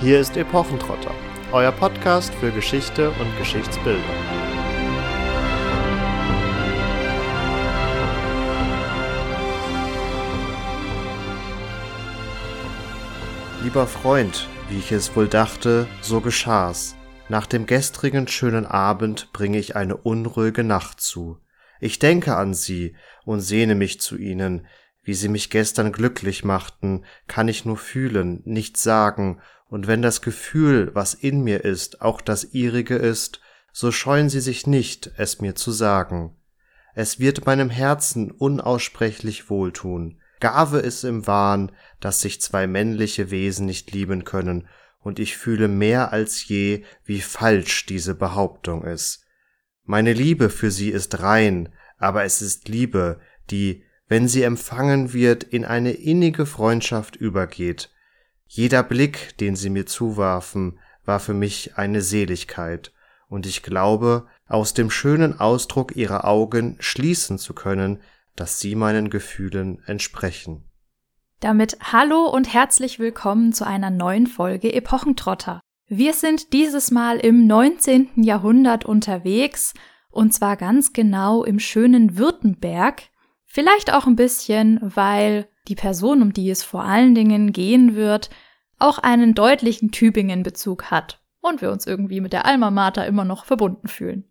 Hier ist Epochentrotter, euer Podcast für Geschichte und Geschichtsbildung. Lieber Freund, wie ich es wohl dachte, so geschah's. Nach dem gestrigen schönen Abend bringe ich eine unruhige Nacht zu. Ich denke an Sie und sehne mich zu Ihnen, wie Sie mich gestern glücklich machten, kann ich nur fühlen, nicht sagen, und wenn das Gefühl, was in mir ist, auch das ihrige ist, so scheuen Sie sich nicht, es mir zu sagen. Es wird meinem Herzen unaussprechlich wohltun. Gave es im Wahn, dass sich zwei männliche Wesen nicht lieben können, und ich fühle mehr als je, wie falsch diese Behauptung ist. Meine Liebe für sie ist rein, aber es ist Liebe, die, wenn sie empfangen wird, in eine innige Freundschaft übergeht. Jeder Blick, den sie mir zuwarfen, war für mich eine Seligkeit, und ich glaube, aus dem schönen Ausdruck ihrer Augen schließen zu können, dass sie meinen Gefühlen entsprechen. Damit hallo und herzlich willkommen zu einer neuen Folge Epochentrotter. Wir sind dieses Mal im 19. Jahrhundert unterwegs und zwar ganz genau im schönen Württemberg. Vielleicht auch ein bisschen, weil die Person, um die es vor allen Dingen gehen wird, auch einen deutlichen Tübingen-Bezug hat und wir uns irgendwie mit der Alma Mater immer noch verbunden fühlen.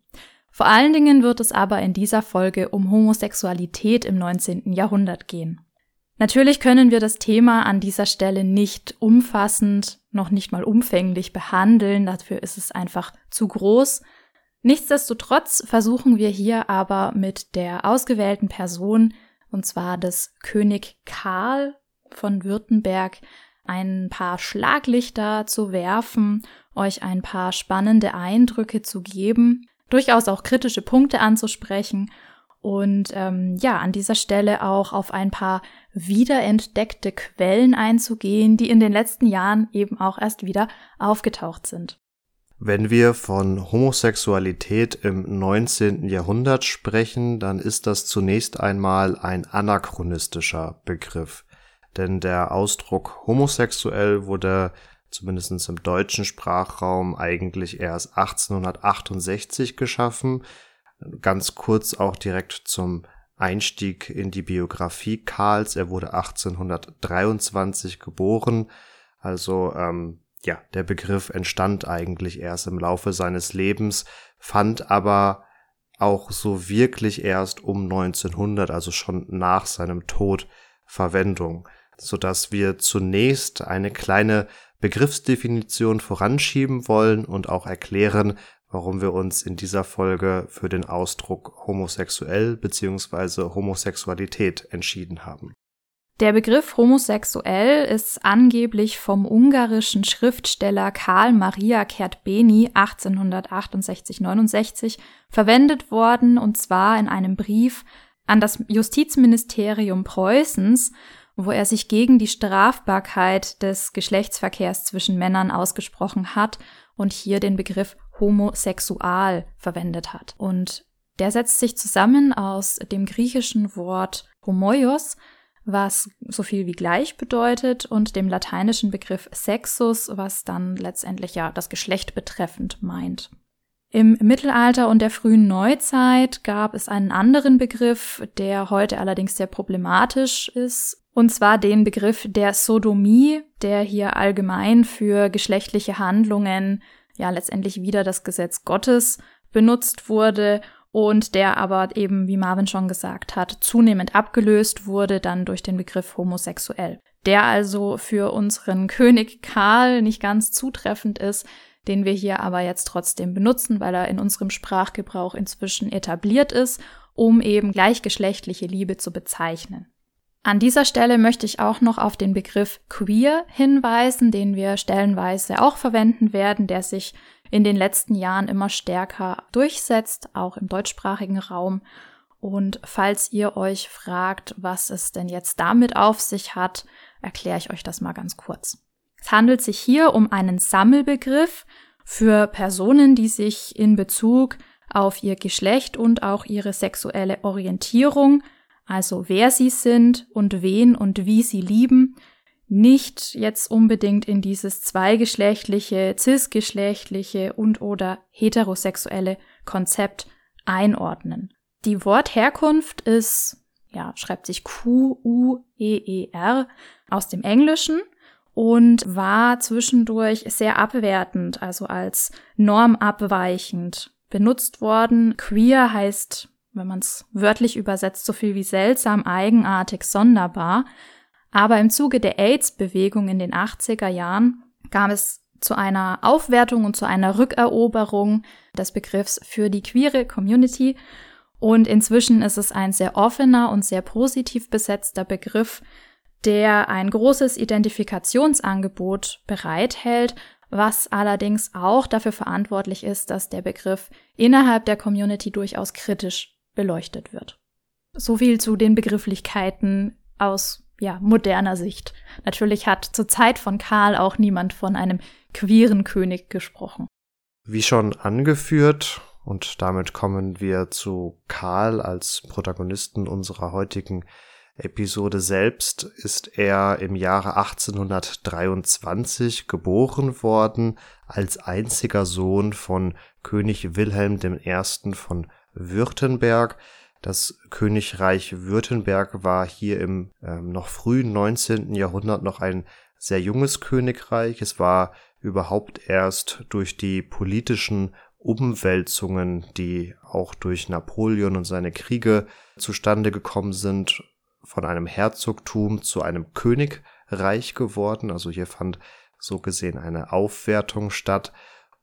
Vor allen Dingen wird es aber in dieser Folge um Homosexualität im 19. Jahrhundert gehen. Natürlich können wir das Thema an dieser Stelle nicht umfassend, noch nicht mal umfänglich behandeln, dafür ist es einfach zu groß. Nichtsdestotrotz versuchen wir hier aber mit der ausgewählten Person, und zwar des König Karl von Württemberg, ein paar Schlaglichter zu werfen, euch ein paar spannende Eindrücke zu geben, durchaus auch kritische Punkte anzusprechen und ähm, ja, an dieser Stelle auch auf ein paar wiederentdeckte Quellen einzugehen, die in den letzten Jahren eben auch erst wieder aufgetaucht sind. Wenn wir von Homosexualität im 19. Jahrhundert sprechen, dann ist das zunächst einmal ein anachronistischer Begriff. Denn der Ausdruck homosexuell wurde zumindest im deutschen Sprachraum eigentlich erst 1868 geschaffen Ganz kurz auch direkt zum Einstieg in die Biografie Karls. Er wurde 1823 geboren. Also ähm, ja, der Begriff entstand eigentlich erst im Laufe seines Lebens, fand aber auch so wirklich erst um 1900, also schon nach seinem Tod, Verwendung, so dass wir zunächst eine kleine Begriffsdefinition voranschieben wollen und auch erklären, warum wir uns in dieser Folge für den Ausdruck homosexuell bzw. Homosexualität entschieden haben. Der Begriff homosexuell ist angeblich vom ungarischen Schriftsteller Karl Maria Kertbeny 1868-69 verwendet worden, und zwar in einem Brief an das Justizministerium Preußens, wo er sich gegen die Strafbarkeit des Geschlechtsverkehrs zwischen Männern ausgesprochen hat und hier den Begriff homosexual verwendet hat. Und der setzt sich zusammen aus dem griechischen Wort homoios, was so viel wie gleich bedeutet, und dem lateinischen Begriff sexus, was dann letztendlich ja das Geschlecht betreffend meint. Im Mittelalter und der frühen Neuzeit gab es einen anderen Begriff, der heute allerdings sehr problematisch ist, und zwar den Begriff der Sodomie, der hier allgemein für geschlechtliche Handlungen ja letztendlich wieder das Gesetz Gottes benutzt wurde und der aber eben, wie Marvin schon gesagt hat, zunehmend abgelöst wurde dann durch den Begriff homosexuell. Der also für unseren König Karl nicht ganz zutreffend ist, den wir hier aber jetzt trotzdem benutzen, weil er in unserem Sprachgebrauch inzwischen etabliert ist, um eben gleichgeschlechtliche Liebe zu bezeichnen. An dieser Stelle möchte ich auch noch auf den Begriff queer hinweisen, den wir stellenweise auch verwenden werden, der sich in den letzten Jahren immer stärker durchsetzt, auch im deutschsprachigen Raum. Und falls ihr euch fragt, was es denn jetzt damit auf sich hat, erkläre ich euch das mal ganz kurz. Es handelt sich hier um einen Sammelbegriff für Personen, die sich in Bezug auf ihr Geschlecht und auch ihre sexuelle Orientierung also wer sie sind und wen und wie sie lieben, nicht jetzt unbedingt in dieses zweigeschlechtliche, cisgeschlechtliche und oder heterosexuelle Konzept einordnen. Die Wortherkunft ist, ja, schreibt sich Q-U-E-E-R aus dem Englischen und war zwischendurch sehr abwertend, also als normabweichend benutzt worden. Queer heißt, wenn man es wörtlich übersetzt, so viel wie seltsam, eigenartig, sonderbar. Aber im Zuge der AIDS-Bewegung in den 80er Jahren kam es zu einer Aufwertung und zu einer Rückeroberung des Begriffs für die queere Community. Und inzwischen ist es ein sehr offener und sehr positiv besetzter Begriff, der ein großes Identifikationsangebot bereithält, was allerdings auch dafür verantwortlich ist, dass der Begriff innerhalb der Community durchaus kritisch beleuchtet wird. So viel zu den Begrifflichkeiten aus ja, moderner Sicht. Natürlich hat zur Zeit von Karl auch niemand von einem queeren König gesprochen. Wie schon angeführt, und damit kommen wir zu Karl als Protagonisten unserer heutigen Episode selbst ist er im Jahre 1823 geboren worden als einziger Sohn von König Wilhelm I. von Württemberg. Das Königreich Württemberg war hier im äh, noch frühen 19. Jahrhundert noch ein sehr junges Königreich. Es war überhaupt erst durch die politischen Umwälzungen, die auch durch Napoleon und seine Kriege zustande gekommen sind, von einem Herzogtum zu einem Königreich geworden. Also hier fand so gesehen eine Aufwertung statt.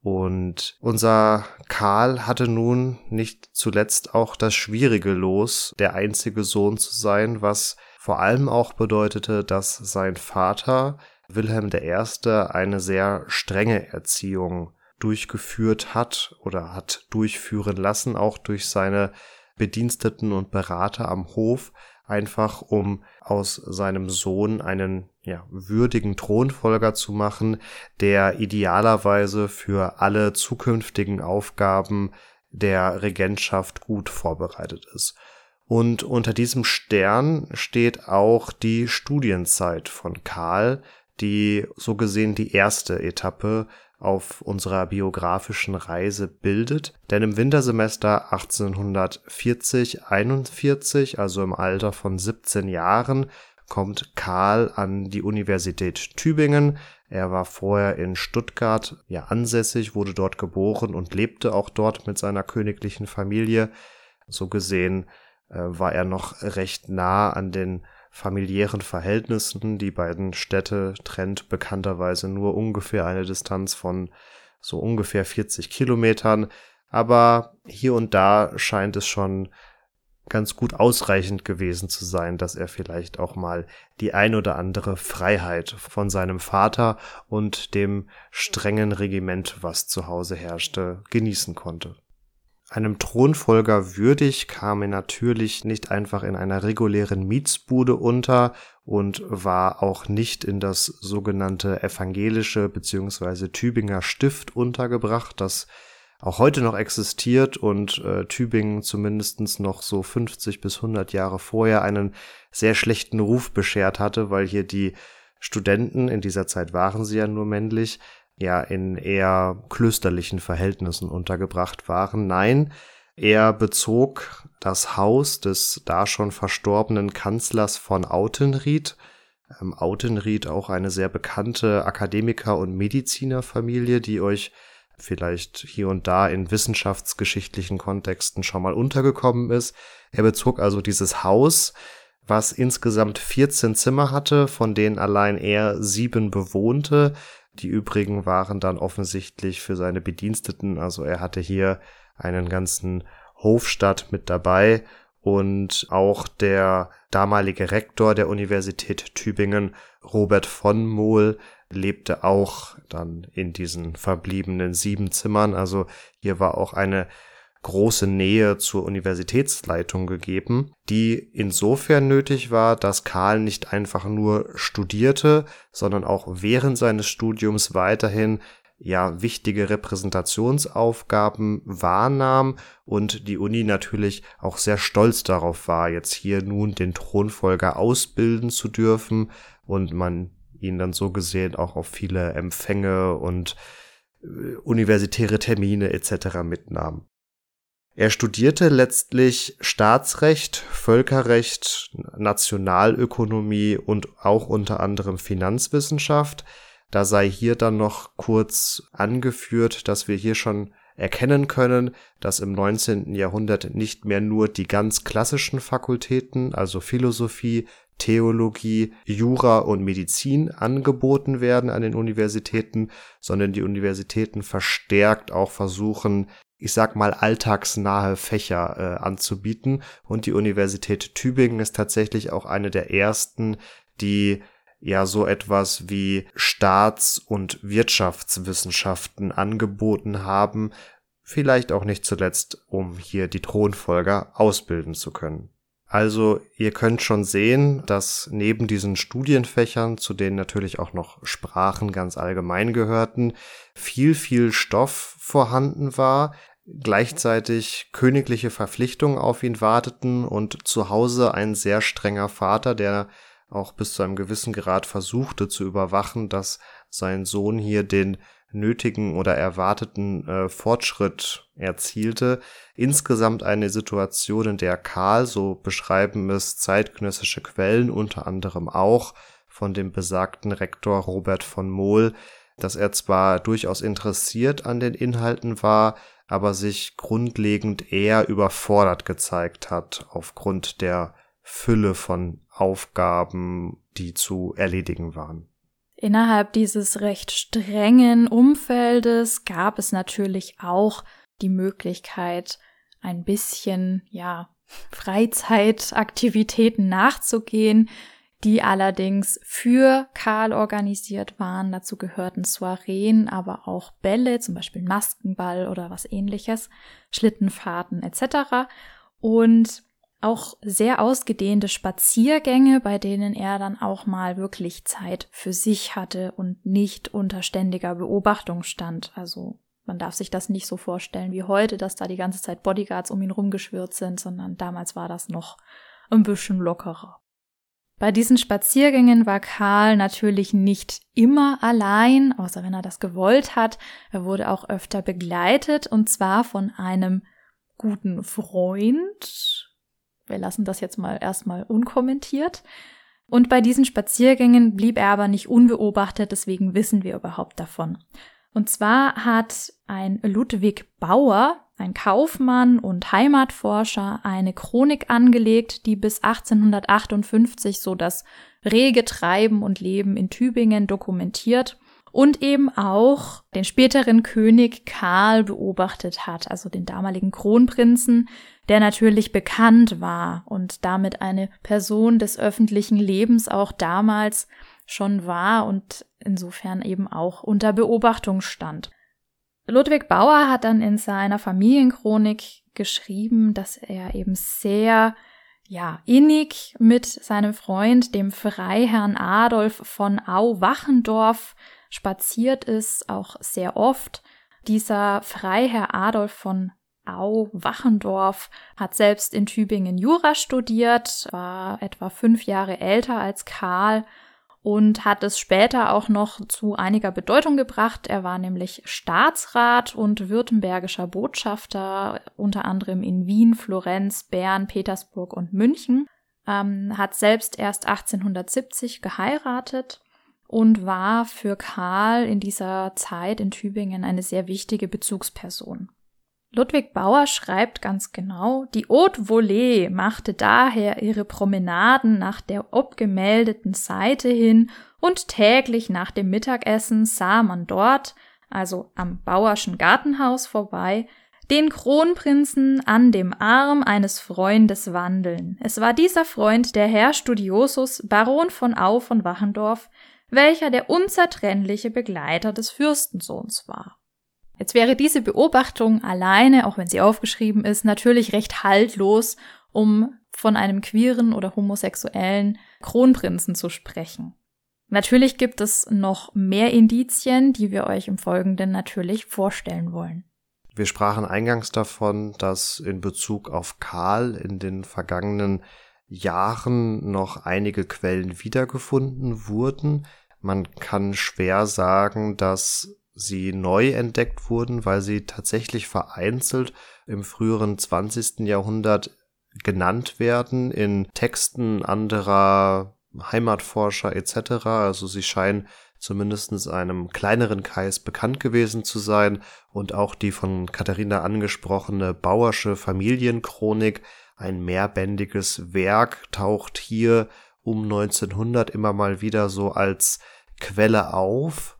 Und unser Karl hatte nun nicht zuletzt auch das schwierige Los, der einzige Sohn zu sein, was vor allem auch bedeutete, dass sein Vater Wilhelm I. eine sehr strenge Erziehung durchgeführt hat oder hat durchführen lassen, auch durch seine Bediensteten und Berater am Hof, einfach um aus seinem Sohn einen ja, würdigen Thronfolger zu machen, der idealerweise für alle zukünftigen Aufgaben der Regentschaft gut vorbereitet ist. Und unter diesem Stern steht auch die Studienzeit von Karl, die so gesehen die erste Etappe auf unserer biografischen Reise bildet. Denn im Wintersemester 1840-41, also im Alter von 17 Jahren, kommt Karl an die Universität Tübingen. Er war vorher in Stuttgart ja ansässig, wurde dort geboren und lebte auch dort mit seiner königlichen Familie. So gesehen äh, war er noch recht nah an den familiären Verhältnissen. Die beiden Städte trennt bekannterweise nur ungefähr eine Distanz von so ungefähr 40 Kilometern. Aber hier und da scheint es schon ganz gut ausreichend gewesen zu sein, dass er vielleicht auch mal die ein oder andere Freiheit von seinem Vater und dem strengen Regiment, was zu Hause herrschte, genießen konnte. Einem Thronfolger würdig kam er natürlich nicht einfach in einer regulären Mietsbude unter und war auch nicht in das sogenannte evangelische bzw. Tübinger Stift untergebracht, das auch heute noch existiert und äh, Tübingen zumindestens noch so 50 bis 100 Jahre vorher einen sehr schlechten Ruf beschert hatte, weil hier die Studenten, in dieser Zeit waren sie ja nur männlich, ja in eher klösterlichen Verhältnissen untergebracht waren. Nein, er bezog das Haus des da schon verstorbenen Kanzlers von Autenried. Ähm, Autenried auch eine sehr bekannte Akademiker- und Medizinerfamilie, die euch vielleicht hier und da in wissenschaftsgeschichtlichen Kontexten schon mal untergekommen ist. Er bezog also dieses Haus, was insgesamt 14 Zimmer hatte, von denen allein er sieben bewohnte. Die übrigen waren dann offensichtlich für seine Bediensteten. Also er hatte hier einen ganzen Hofstadt mit dabei und auch der damalige Rektor der Universität Tübingen, Robert von Mohl, lebte auch dann in diesen verbliebenen sieben Zimmern. Also hier war auch eine große Nähe zur Universitätsleitung gegeben, die insofern nötig war, dass Karl nicht einfach nur studierte, sondern auch während seines Studiums weiterhin ja wichtige Repräsentationsaufgaben wahrnahm und die Uni natürlich auch sehr stolz darauf war, jetzt hier nun den Thronfolger ausbilden zu dürfen und man ihn dann so gesehen auch auf viele Empfänge und äh, universitäre Termine etc. mitnahm. Er studierte letztlich Staatsrecht, Völkerrecht, Nationalökonomie und auch unter anderem Finanzwissenschaft. Da sei hier dann noch kurz angeführt, dass wir hier schon erkennen können, dass im 19. Jahrhundert nicht mehr nur die ganz klassischen Fakultäten, also Philosophie, Theologie, Jura und Medizin angeboten werden an den Universitäten, sondern die Universitäten verstärkt auch versuchen, ich sag mal, alltagsnahe Fächer äh, anzubieten. Und die Universität Tübingen ist tatsächlich auch eine der ersten, die ja so etwas wie Staats- und Wirtschaftswissenschaften angeboten haben, vielleicht auch nicht zuletzt, um hier die Thronfolger ausbilden zu können. Also ihr könnt schon sehen, dass neben diesen Studienfächern, zu denen natürlich auch noch Sprachen ganz allgemein gehörten, viel, viel Stoff vorhanden war, gleichzeitig königliche Verpflichtungen auf ihn warteten und zu Hause ein sehr strenger Vater, der auch bis zu einem gewissen Grad versuchte zu überwachen, dass sein Sohn hier den nötigen oder erwarteten äh, Fortschritt erzielte. Insgesamt eine Situation, in der Karl, so beschreiben es zeitgenössische Quellen, unter anderem auch von dem besagten Rektor Robert von Mohl, dass er zwar durchaus interessiert an den Inhalten war, aber sich grundlegend eher überfordert gezeigt hat aufgrund der Fülle von Aufgaben, die zu erledigen waren. Innerhalb dieses recht strengen Umfeldes gab es natürlich auch die Möglichkeit, ein bisschen, ja, Freizeitaktivitäten nachzugehen, die allerdings für Karl organisiert waren. Dazu gehörten Soireen, aber auch Bälle, zum Beispiel Maskenball oder was ähnliches, Schlittenfahrten etc. Und auch sehr ausgedehnte Spaziergänge, bei denen er dann auch mal wirklich Zeit für sich hatte und nicht unter ständiger Beobachtung stand. Also man darf sich das nicht so vorstellen wie heute, dass da die ganze Zeit Bodyguards um ihn rumgeschwirrt sind, sondern damals war das noch ein bisschen lockerer. Bei diesen Spaziergängen war Karl natürlich nicht immer allein, außer wenn er das gewollt hat. Er wurde auch öfter begleitet und zwar von einem guten Freund. Wir lassen das jetzt mal erstmal unkommentiert. Und bei diesen Spaziergängen blieb er aber nicht unbeobachtet, deswegen wissen wir überhaupt davon. Und zwar hat ein Ludwig Bauer, ein Kaufmann und Heimatforscher, eine Chronik angelegt, die bis 1858 so das rege Treiben und Leben in Tübingen dokumentiert und eben auch den späteren König Karl beobachtet hat, also den damaligen Kronprinzen, der natürlich bekannt war und damit eine Person des öffentlichen Lebens auch damals schon war und insofern eben auch unter Beobachtung stand. Ludwig Bauer hat dann in seiner Familienchronik geschrieben, dass er eben sehr ja, innig mit seinem Freund, dem Freiherrn Adolf von Au-Wachendorf, spaziert ist, auch sehr oft. Dieser Freiherr Adolf von Au-Wachendorf hat selbst in Tübingen Jura studiert, war etwa fünf Jahre älter als Karl und hat es später auch noch zu einiger Bedeutung gebracht. Er war nämlich Staatsrat und württembergischer Botschafter, unter anderem in Wien, Florenz, Bern, Petersburg und München, ähm, hat selbst erst 1870 geheiratet und war für Karl in dieser Zeit in Tübingen eine sehr wichtige Bezugsperson. Ludwig Bauer schreibt ganz genau, die Haute Volée machte daher ihre Promenaden nach der obgemeldeten Seite hin und täglich nach dem Mittagessen sah man dort, also am Bauerschen Gartenhaus vorbei, den Kronprinzen an dem Arm eines Freundes wandeln. Es war dieser Freund der Herr Studiosus, Baron von Au von Wachendorf, welcher der unzertrennliche Begleiter des Fürstensohns war. Jetzt wäre diese Beobachtung alleine, auch wenn sie aufgeschrieben ist, natürlich recht haltlos, um von einem queeren oder homosexuellen Kronprinzen zu sprechen. Natürlich gibt es noch mehr Indizien, die wir euch im Folgenden natürlich vorstellen wollen. Wir sprachen eingangs davon, dass in Bezug auf Karl in den vergangenen Jahren noch einige Quellen wiedergefunden wurden. Man kann schwer sagen, dass sie neu entdeckt wurden, weil sie tatsächlich vereinzelt im früheren 20. Jahrhundert genannt werden in Texten anderer Heimatforscher etc. Also sie scheinen zumindest einem kleineren Kreis bekannt gewesen zu sein und auch die von Katharina angesprochene Bauersche Familienchronik, ein mehrbändiges Werk, taucht hier um 1900 immer mal wieder so als Quelle auf,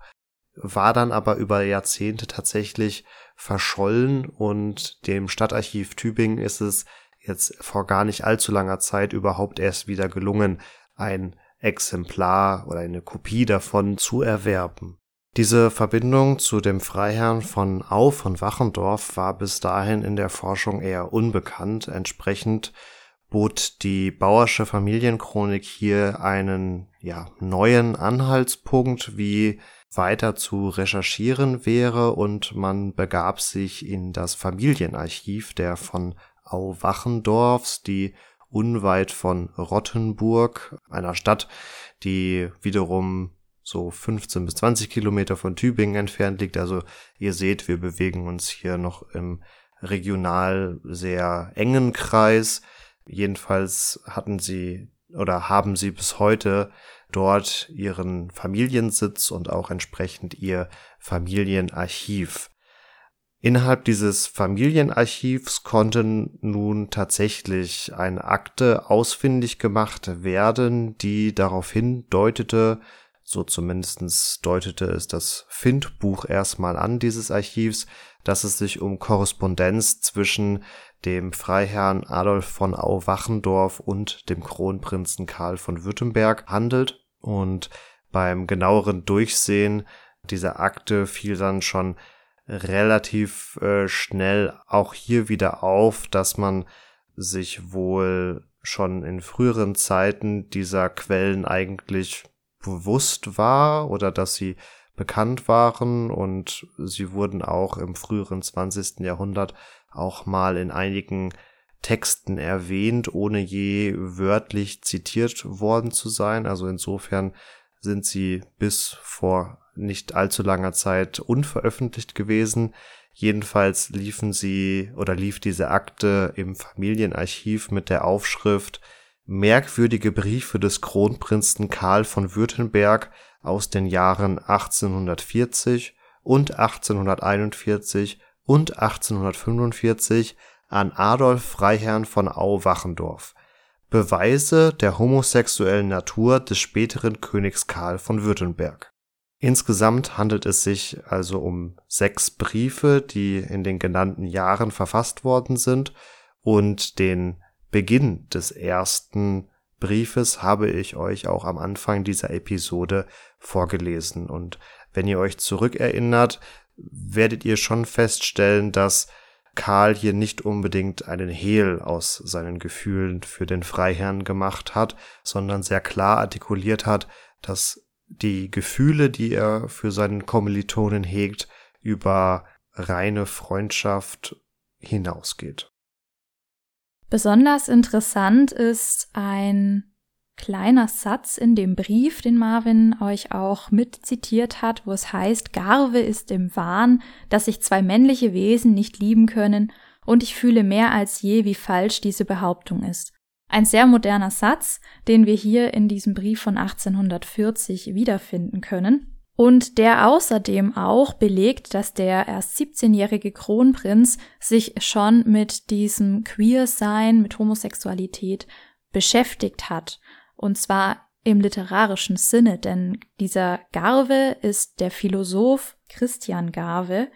war dann aber über Jahrzehnte tatsächlich verschollen und dem Stadtarchiv Tübingen ist es jetzt vor gar nicht allzu langer Zeit überhaupt erst wieder gelungen, ein Exemplar oder eine Kopie davon zu erwerben. Diese Verbindung zu dem Freiherrn von Au von Wachendorf war bis dahin in der Forschung eher unbekannt. Entsprechend bot die Bauersche Familienchronik hier einen ja, neuen Anhaltspunkt, wie weiter zu recherchieren wäre und man begab sich in das Familienarchiv der von Au Wachendorfs, die unweit von Rottenburg, einer Stadt, die wiederum so 15 bis 20 Kilometer von Tübingen entfernt liegt. Also ihr seht, wir bewegen uns hier noch im regional sehr engen Kreis. Jedenfalls hatten sie oder haben sie bis heute dort ihren Familiensitz und auch entsprechend ihr Familienarchiv. Innerhalb dieses Familienarchivs konnten nun tatsächlich eine Akte ausfindig gemacht werden, die darauf hindeutete, so zumindestens deutete es das Findbuch erstmal an dieses Archivs, dass es sich um Korrespondenz zwischen dem Freiherrn Adolf von Au-Wachendorf und dem Kronprinzen Karl von Württemberg handelt. Und beim genaueren Durchsehen dieser Akte fiel dann schon relativ äh, schnell auch hier wieder auf, dass man sich wohl schon in früheren Zeiten dieser Quellen eigentlich bewusst war oder dass sie bekannt waren und sie wurden auch im früheren 20. Jahrhundert auch mal in einigen Texten erwähnt, ohne je wörtlich zitiert worden zu sein. Also insofern sind sie bis vor nicht allzu langer Zeit unveröffentlicht gewesen. Jedenfalls liefen sie oder lief diese Akte im Familienarchiv mit der Aufschrift Merkwürdige Briefe des Kronprinzen Karl von Württemberg aus den Jahren 1840 und 1841 und 1845 an Adolf Freiherrn von Au-Wachendorf. Beweise der homosexuellen Natur des späteren Königs Karl von Württemberg. Insgesamt handelt es sich also um sechs Briefe, die in den genannten Jahren verfasst worden sind und den Beginn des ersten Briefes habe ich euch auch am Anfang dieser Episode vorgelesen. Und wenn ihr euch zurückerinnert, werdet ihr schon feststellen, dass Karl hier nicht unbedingt einen Hehl aus seinen Gefühlen für den Freiherrn gemacht hat, sondern sehr klar artikuliert hat, dass die Gefühle, die er für seinen Kommilitonen hegt, über reine Freundschaft hinausgeht. Besonders interessant ist ein kleiner Satz in dem Brief, den Marvin euch auch mitzitiert hat, wo es heißt, Garve ist im Wahn, dass sich zwei männliche Wesen nicht lieben können, und ich fühle mehr als je, wie falsch diese Behauptung ist. Ein sehr moderner Satz, den wir hier in diesem Brief von 1840 wiederfinden können und der außerdem auch belegt, dass der erst 17-jährige Kronprinz sich schon mit diesem Queer-Sein, mit Homosexualität beschäftigt hat und zwar im literarischen Sinne, denn dieser Garve ist der Philosoph Christian Garve,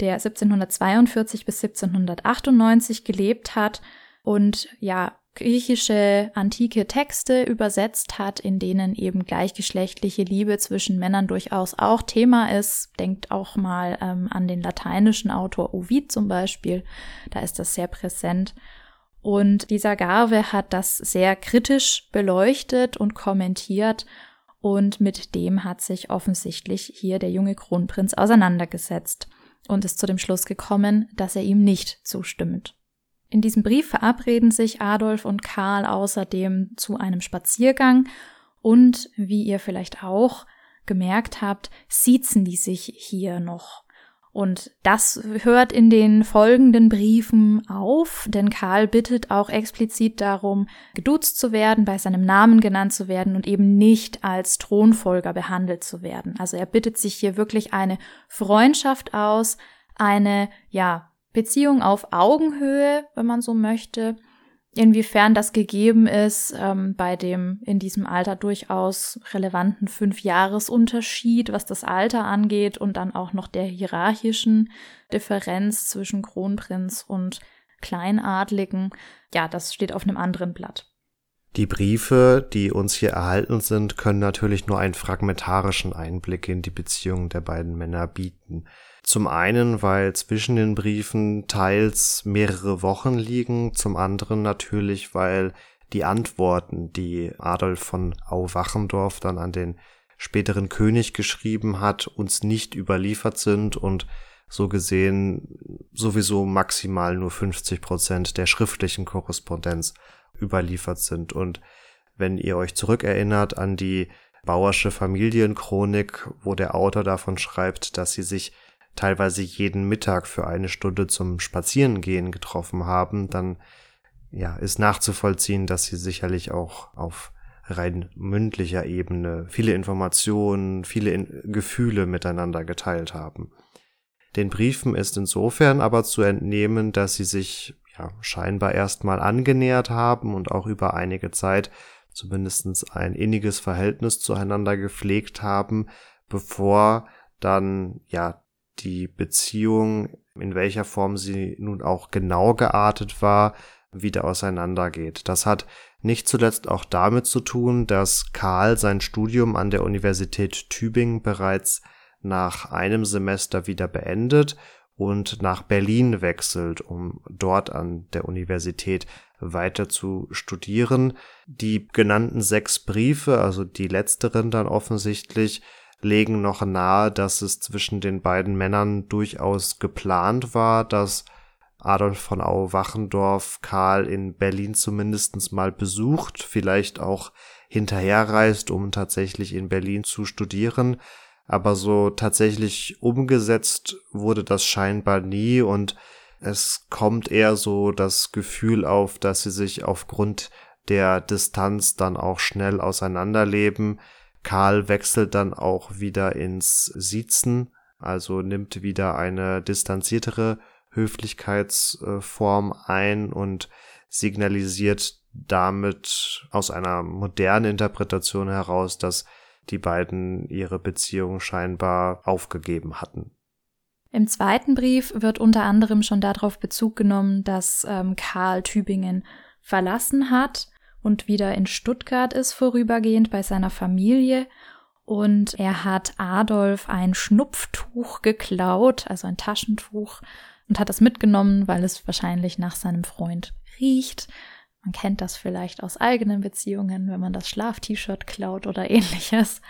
der 1742 bis 1798 gelebt hat und ja griechische antike Texte übersetzt hat, in denen eben gleichgeschlechtliche Liebe zwischen Männern durchaus auch Thema ist. Denkt auch mal ähm, an den lateinischen Autor Ovid zum Beispiel, da ist das sehr präsent. Und dieser Garve hat das sehr kritisch beleuchtet und kommentiert und mit dem hat sich offensichtlich hier der junge Kronprinz auseinandergesetzt und ist zu dem Schluss gekommen, dass er ihm nicht zustimmt. In diesem Brief verabreden sich Adolf und Karl außerdem zu einem Spaziergang und, wie ihr vielleicht auch gemerkt habt, siezen die sich hier noch. Und das hört in den folgenden Briefen auf, denn Karl bittet auch explizit darum, geduzt zu werden, bei seinem Namen genannt zu werden und eben nicht als Thronfolger behandelt zu werden. Also er bittet sich hier wirklich eine Freundschaft aus, eine, ja, Beziehung auf Augenhöhe, wenn man so möchte, Inwiefern das gegeben ist ähm, bei dem in diesem Alter durchaus relevanten Fünf-Jahres-Unterschied, was das Alter angeht und dann auch noch der hierarchischen Differenz zwischen Kronprinz und Kleinadligen, ja, das steht auf einem anderen Blatt. Die Briefe, die uns hier erhalten sind, können natürlich nur einen fragmentarischen Einblick in die Beziehungen der beiden Männer bieten. Zum einen, weil zwischen den Briefen teils mehrere Wochen liegen, zum anderen natürlich, weil die Antworten, die Adolf von Au-Wachendorf dann an den späteren König geschrieben hat, uns nicht überliefert sind und so gesehen sowieso maximal nur 50 Prozent der schriftlichen Korrespondenz überliefert sind. Und wenn ihr euch zurückerinnert an die Bauersche Familienchronik, wo der Autor davon schreibt, dass sie sich teilweise jeden Mittag für eine Stunde zum Spazierengehen getroffen haben, dann ja, ist nachzuvollziehen, dass sie sicherlich auch auf rein mündlicher Ebene viele Informationen, viele in Gefühle miteinander geteilt haben. Den Briefen ist insofern aber zu entnehmen, dass sie sich ja scheinbar erstmal angenähert haben und auch über einige Zeit zumindestens ein inniges Verhältnis zueinander gepflegt haben, bevor dann ja die Beziehung, in welcher Form sie nun auch genau geartet war, wieder auseinandergeht. Das hat nicht zuletzt auch damit zu tun, dass Karl sein Studium an der Universität Tübingen bereits nach einem Semester wieder beendet und nach Berlin wechselt, um dort an der Universität weiter zu studieren. Die genannten sechs Briefe, also die letzteren dann offensichtlich, legen noch nahe, dass es zwischen den beiden Männern durchaus geplant war, dass Adolf von Au-Wachendorf Karl in Berlin zumindestens mal besucht, vielleicht auch hinterherreist, um tatsächlich in Berlin zu studieren. Aber so tatsächlich umgesetzt wurde das scheinbar nie und es kommt eher so das Gefühl auf, dass sie sich aufgrund der Distanz dann auch schnell auseinanderleben. Karl wechselt dann auch wieder ins Siezen, also nimmt wieder eine distanziertere Höflichkeitsform ein und signalisiert damit aus einer modernen Interpretation heraus, dass die beiden ihre Beziehung scheinbar aufgegeben hatten. Im zweiten Brief wird unter anderem schon darauf Bezug genommen, dass ähm, Karl Tübingen verlassen hat und wieder in Stuttgart ist vorübergehend bei seiner Familie. Und er hat Adolf ein Schnupftuch geklaut, also ein Taschentuch, und hat das mitgenommen, weil es wahrscheinlich nach seinem Freund riecht. Man kennt das vielleicht aus eigenen Beziehungen, wenn man das Schlaf-T-Shirt klaut oder ähnliches.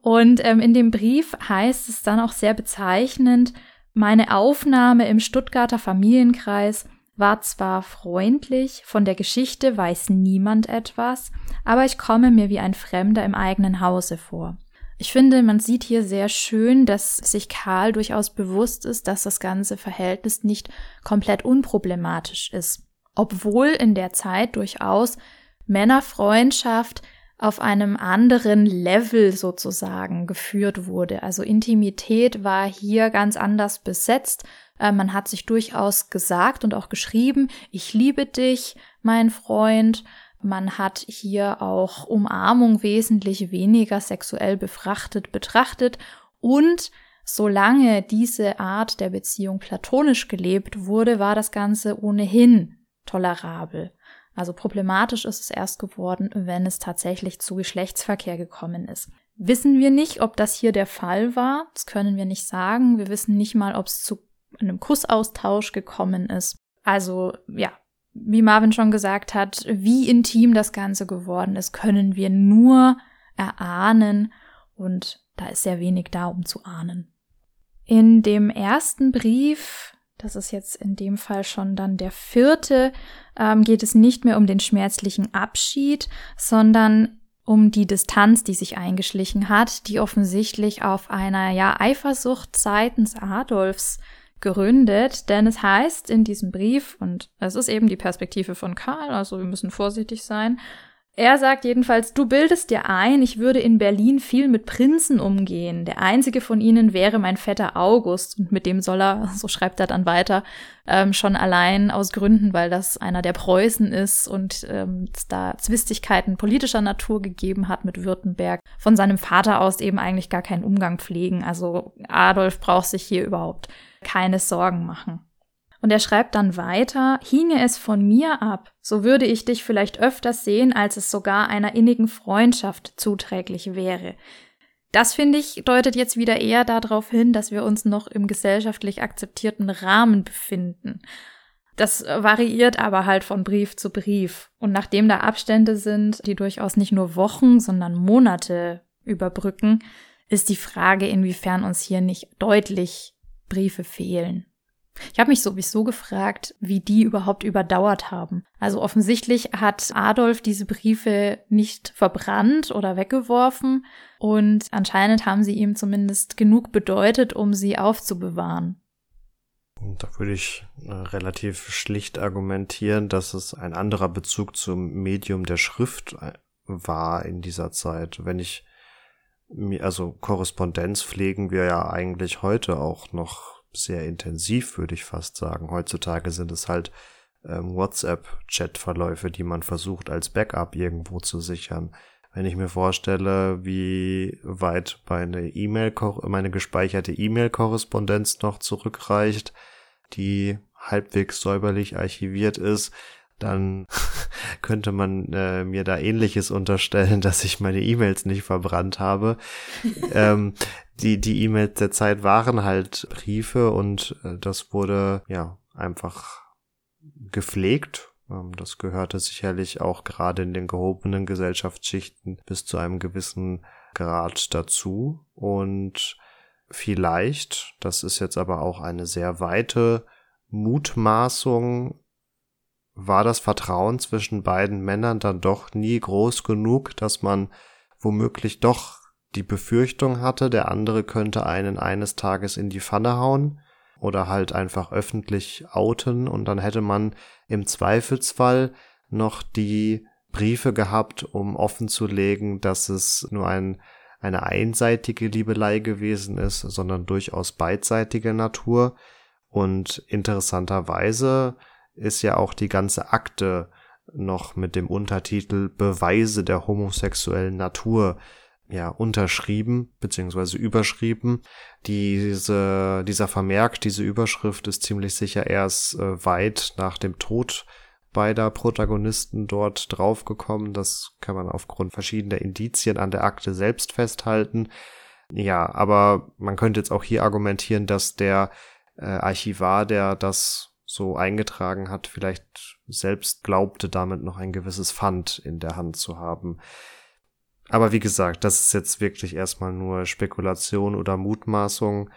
Und ähm, in dem Brief heißt es dann auch sehr bezeichnend, meine Aufnahme im Stuttgarter Familienkreis war zwar freundlich, von der Geschichte weiß niemand etwas, aber ich komme mir wie ein Fremder im eigenen Hause vor. Ich finde, man sieht hier sehr schön, dass sich Karl durchaus bewusst ist, dass das ganze Verhältnis nicht komplett unproblematisch ist. Obwohl in der Zeit durchaus Männerfreundschaft auf einem anderen Level sozusagen geführt wurde. Also Intimität war hier ganz anders besetzt. Äh, man hat sich durchaus gesagt und auch geschrieben, ich liebe dich, mein Freund. Man hat hier auch Umarmung wesentlich weniger sexuell befrachtet betrachtet und solange diese Art der Beziehung platonisch gelebt wurde, war das Ganze ohnehin tolerabel. Also problematisch ist es erst geworden, wenn es tatsächlich zu Geschlechtsverkehr gekommen ist. Wissen wir nicht, ob das hier der Fall war. Das können wir nicht sagen. Wir wissen nicht mal, ob es zu einem Kussaustausch gekommen ist. Also ja, wie Marvin schon gesagt hat, wie intim das Ganze geworden ist, können wir nur erahnen und da ist sehr wenig da, um zu ahnen. In dem ersten Brief, das ist jetzt in dem Fall schon dann der vierte, ähm, geht es nicht mehr um den schmerzlichen Abschied, sondern um die Distanz, die sich eingeschlichen hat, die offensichtlich auf einer ja Eifersucht seitens Adolfs geründet, denn es heißt in diesem Brief, und es ist eben die Perspektive von Karl, also wir müssen vorsichtig sein, er sagt jedenfalls, du bildest dir ein, ich würde in Berlin viel mit Prinzen umgehen. Der einzige von ihnen wäre mein Vetter August. Und mit dem soll er, so schreibt er dann weiter, ähm, schon allein aus Gründen, weil das einer der Preußen ist und ähm, es da Zwistigkeiten politischer Natur gegeben hat mit Württemberg, von seinem Vater aus eben eigentlich gar keinen Umgang pflegen. Also Adolf braucht sich hier überhaupt keine Sorgen machen. Und er schreibt dann weiter, hinge es von mir ab, so würde ich dich vielleicht öfters sehen, als es sogar einer innigen Freundschaft zuträglich wäre. Das finde ich deutet jetzt wieder eher darauf hin, dass wir uns noch im gesellschaftlich akzeptierten Rahmen befinden. Das variiert aber halt von Brief zu Brief. Und nachdem da Abstände sind, die durchaus nicht nur Wochen, sondern Monate überbrücken, ist die Frage, inwiefern uns hier nicht deutlich Briefe fehlen. Ich habe mich sowieso gefragt, wie die überhaupt überdauert haben. Also offensichtlich hat Adolf diese Briefe nicht verbrannt oder weggeworfen und anscheinend haben sie ihm zumindest genug bedeutet, um sie aufzubewahren. Da würde ich äh, relativ schlicht argumentieren, dass es ein anderer Bezug zum Medium der Schrift äh, war in dieser Zeit. Wenn ich also Korrespondenz pflegen wir ja eigentlich heute auch noch sehr intensiv, würde ich fast sagen. Heutzutage sind es halt ähm, WhatsApp-Chat-Verläufe, die man versucht als Backup irgendwo zu sichern. Wenn ich mir vorstelle, wie weit meine E-Mail, meine gespeicherte E-Mail-Korrespondenz noch zurückreicht, die halbwegs säuberlich archiviert ist, dann könnte man äh, mir da ähnliches unterstellen, dass ich meine E-Mails nicht verbrannt habe. ähm, die die E-Mails der Zeit waren halt Briefe und äh, das wurde ja einfach gepflegt. Ähm, das gehörte sicherlich auch gerade in den gehobenen Gesellschaftsschichten bis zu einem gewissen Grad dazu und vielleicht, das ist jetzt aber auch eine sehr weite Mutmaßung, war das Vertrauen zwischen beiden Männern dann doch nie groß genug, dass man womöglich doch die Befürchtung hatte, der andere könnte einen eines Tages in die Pfanne hauen oder halt einfach öffentlich outen und dann hätte man im Zweifelsfall noch die Briefe gehabt, um offenzulegen, dass es nur ein, eine einseitige Liebelei gewesen ist, sondern durchaus beidseitiger Natur. Und interessanterweise ist ja auch die ganze Akte noch mit dem Untertitel Beweise der homosexuellen Natur ja unterschrieben beziehungsweise überschrieben. Diese, dieser Vermerk, diese Überschrift ist ziemlich sicher erst äh, weit nach dem Tod beider Protagonisten dort draufgekommen. Das kann man aufgrund verschiedener Indizien an der Akte selbst festhalten. Ja, aber man könnte jetzt auch hier argumentieren, dass der äh, Archivar, der das so eingetragen hat, vielleicht selbst glaubte, damit noch ein gewisses Pfand in der Hand zu haben. Aber wie gesagt, das ist jetzt wirklich erstmal nur Spekulation oder Mutmaßung.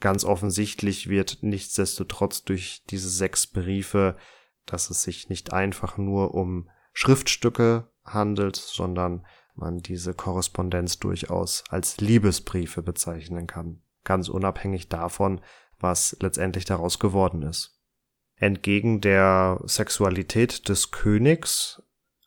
Ganz offensichtlich wird nichtsdestotrotz durch diese sechs Briefe, dass es sich nicht einfach nur um Schriftstücke handelt, sondern man diese Korrespondenz durchaus als Liebesbriefe bezeichnen kann. Ganz unabhängig davon, was letztendlich daraus geworden ist. Entgegen der Sexualität des Königs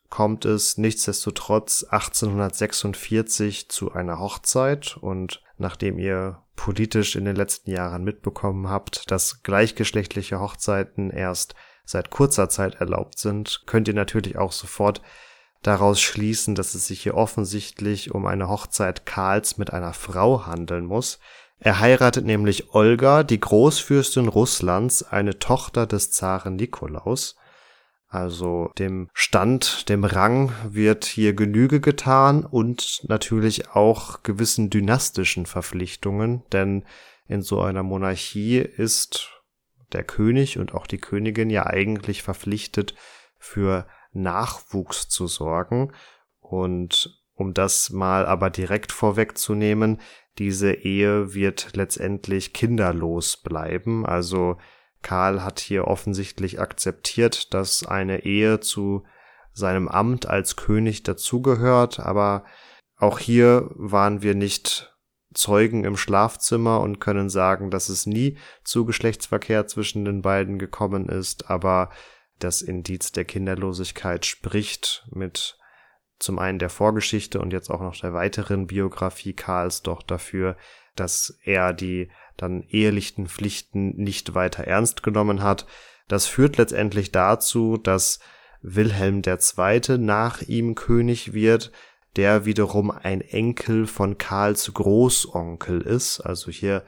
kommt es nichtsdestotrotz 1846 zu einer Hochzeit. Und nachdem ihr politisch in den letzten Jahren mitbekommen habt, dass gleichgeschlechtliche Hochzeiten erst seit kurzer Zeit erlaubt sind, könnt ihr natürlich auch sofort daraus schließen, dass es sich hier offensichtlich um eine Hochzeit Karls mit einer Frau handeln muss, er heiratet nämlich Olga, die Großfürstin Russlands, eine Tochter des Zaren Nikolaus. Also dem Stand, dem Rang wird hier Genüge getan und natürlich auch gewissen dynastischen Verpflichtungen, denn in so einer Monarchie ist der König und auch die Königin ja eigentlich verpflichtet, für Nachwuchs zu sorgen. Und um das mal aber direkt vorwegzunehmen, diese Ehe wird letztendlich kinderlos bleiben. Also Karl hat hier offensichtlich akzeptiert, dass eine Ehe zu seinem Amt als König dazugehört, aber auch hier waren wir nicht Zeugen im Schlafzimmer und können sagen, dass es nie zu Geschlechtsverkehr zwischen den beiden gekommen ist, aber das Indiz der Kinderlosigkeit spricht mit zum einen der Vorgeschichte und jetzt auch noch der weiteren Biografie Karls doch dafür, dass er die dann ehelichten Pflichten nicht weiter ernst genommen hat. Das führt letztendlich dazu, dass Wilhelm II. nach ihm König wird, der wiederum ein Enkel von Karls Großonkel ist. Also hier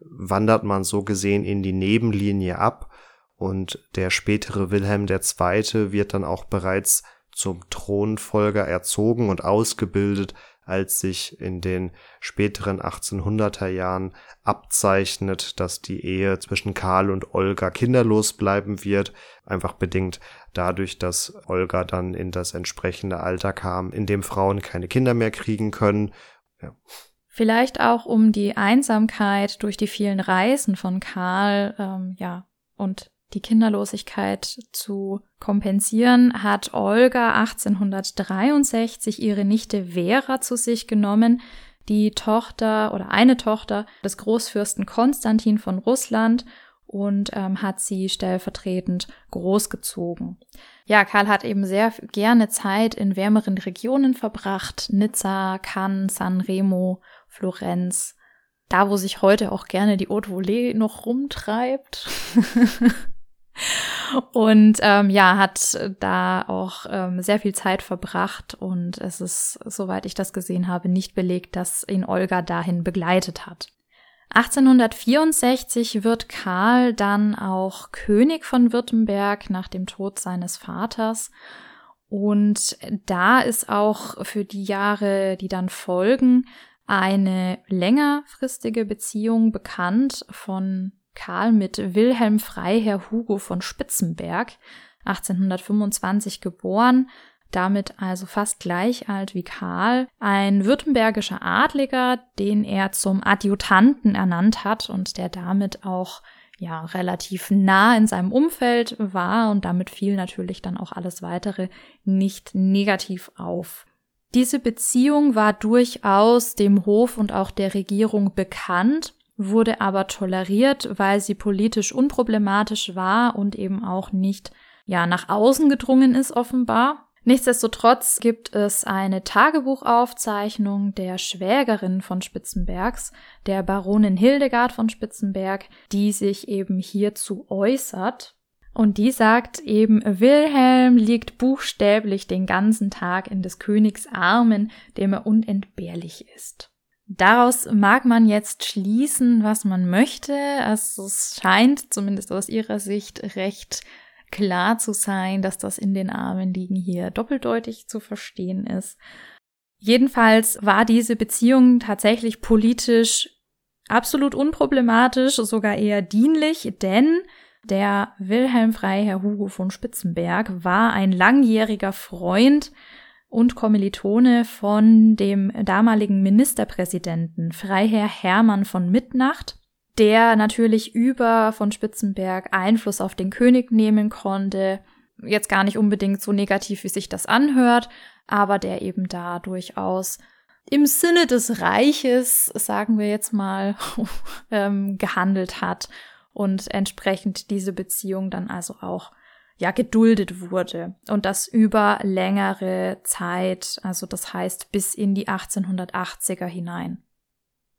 wandert man so gesehen in die Nebenlinie ab und der spätere Wilhelm II. wird dann auch bereits zum Thronfolger erzogen und ausgebildet, als sich in den späteren 1800er Jahren abzeichnet, dass die Ehe zwischen Karl und Olga kinderlos bleiben wird, einfach bedingt dadurch, dass Olga dann in das entsprechende Alter kam, in dem Frauen keine Kinder mehr kriegen können. Ja. Vielleicht auch um die Einsamkeit durch die vielen Reisen von Karl, ähm, ja, und die Kinderlosigkeit zu kompensieren, hat Olga 1863 ihre Nichte Vera zu sich genommen, die Tochter oder eine Tochter des Großfürsten Konstantin von Russland und ähm, hat sie stellvertretend großgezogen. Ja, Karl hat eben sehr gerne Zeit in wärmeren Regionen verbracht, Nizza, Cannes, San Remo, Florenz, da wo sich heute auch gerne die Haute Volée noch rumtreibt. und ähm, ja, hat da auch ähm, sehr viel Zeit verbracht und es ist, soweit ich das gesehen habe, nicht belegt, dass ihn Olga dahin begleitet hat. 1864 wird Karl dann auch König von Württemberg nach dem Tod seines Vaters. Und da ist auch für die Jahre, die dann folgen, eine längerfristige Beziehung bekannt von Karl mit Wilhelm Freiherr Hugo von Spitzenberg, 1825 geboren, damit also fast gleich alt wie Karl, ein württembergischer Adliger, den er zum Adjutanten ernannt hat und der damit auch ja relativ nah in seinem Umfeld war und damit fiel natürlich dann auch alles weitere nicht negativ auf. Diese Beziehung war durchaus dem Hof und auch der Regierung bekannt wurde aber toleriert, weil sie politisch unproblematisch war und eben auch nicht ja nach außen gedrungen ist offenbar. Nichtsdestotrotz gibt es eine Tagebuchaufzeichnung der Schwägerin von Spitzenbergs, der Baronin Hildegard von Spitzenberg, die sich eben hierzu äußert. Und die sagt eben, Wilhelm liegt buchstäblich den ganzen Tag in des Königs Armen, dem er unentbehrlich ist. Daraus mag man jetzt schließen, was man möchte. Also es scheint zumindest aus ihrer Sicht recht klar zu sein, dass das in den Armen liegen hier doppeldeutig zu verstehen ist. Jedenfalls war diese Beziehung tatsächlich politisch absolut unproblematisch, sogar eher dienlich, denn der Wilhelm Freiherr Hugo von Spitzenberg war ein langjähriger Freund und Kommilitone von dem damaligen Ministerpräsidenten Freiherr Hermann von Mitnacht, der natürlich über von Spitzenberg Einfluss auf den König nehmen konnte, jetzt gar nicht unbedingt so negativ, wie sich das anhört, aber der eben da durchaus im Sinne des Reiches, sagen wir jetzt mal, ähm, gehandelt hat und entsprechend diese Beziehung dann also auch ja geduldet wurde und das über längere Zeit, also das heißt bis in die 1880er hinein.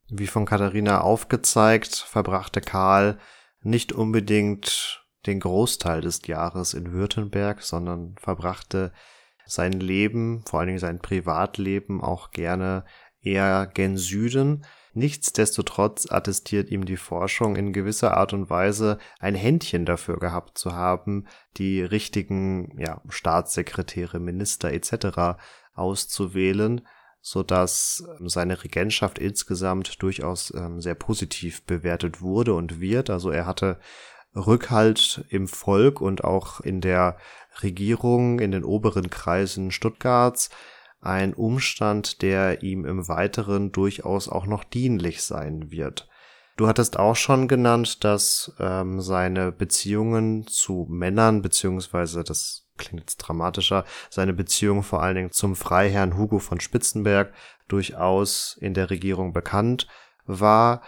Wie von Katharina aufgezeigt, verbrachte Karl nicht unbedingt den Großteil des Jahres in Württemberg, sondern verbrachte sein Leben, vor allen Dingen sein Privatleben auch gerne eher gen Süden, Nichtsdestotrotz attestiert ihm die Forschung in gewisser Art und Weise ein Händchen dafür gehabt zu haben, die richtigen ja, Staatssekretäre, Minister etc. auszuwählen, so dass ähm, seine Regentschaft insgesamt durchaus ähm, sehr positiv bewertet wurde und wird. Also er hatte Rückhalt im Volk und auch in der Regierung in den oberen Kreisen Stuttgarts ein Umstand, der ihm im Weiteren durchaus auch noch dienlich sein wird. Du hattest auch schon genannt, dass ähm, seine Beziehungen zu Männern beziehungsweise das klingt jetzt dramatischer, seine Beziehung vor allen Dingen zum Freiherrn Hugo von Spitzenberg durchaus in der Regierung bekannt war.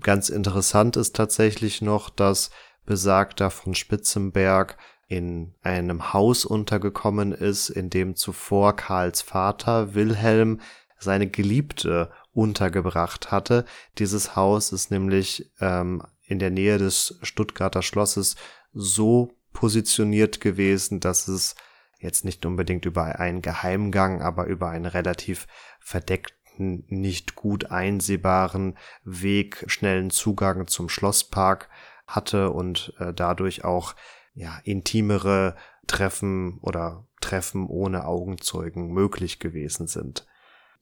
Ganz interessant ist tatsächlich noch, dass besagter von Spitzenberg in einem Haus untergekommen ist, in dem zuvor Karls Vater Wilhelm seine Geliebte untergebracht hatte. Dieses Haus ist nämlich ähm, in der Nähe des Stuttgarter Schlosses so positioniert gewesen, dass es jetzt nicht unbedingt über einen Geheimgang, aber über einen relativ verdeckten, nicht gut einsehbaren Weg schnellen Zugang zum Schlosspark hatte und äh, dadurch auch ja intimere Treffen oder Treffen ohne Augenzeugen möglich gewesen sind.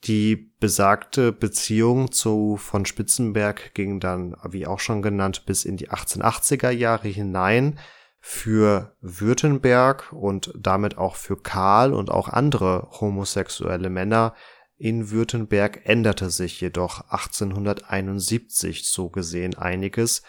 Die besagte Beziehung zu von Spitzenberg ging dann, wie auch schon genannt, bis in die 1880er Jahre hinein. Für Württemberg und damit auch für Karl und auch andere homosexuelle Männer in Württemberg änderte sich jedoch 1871 so gesehen einiges,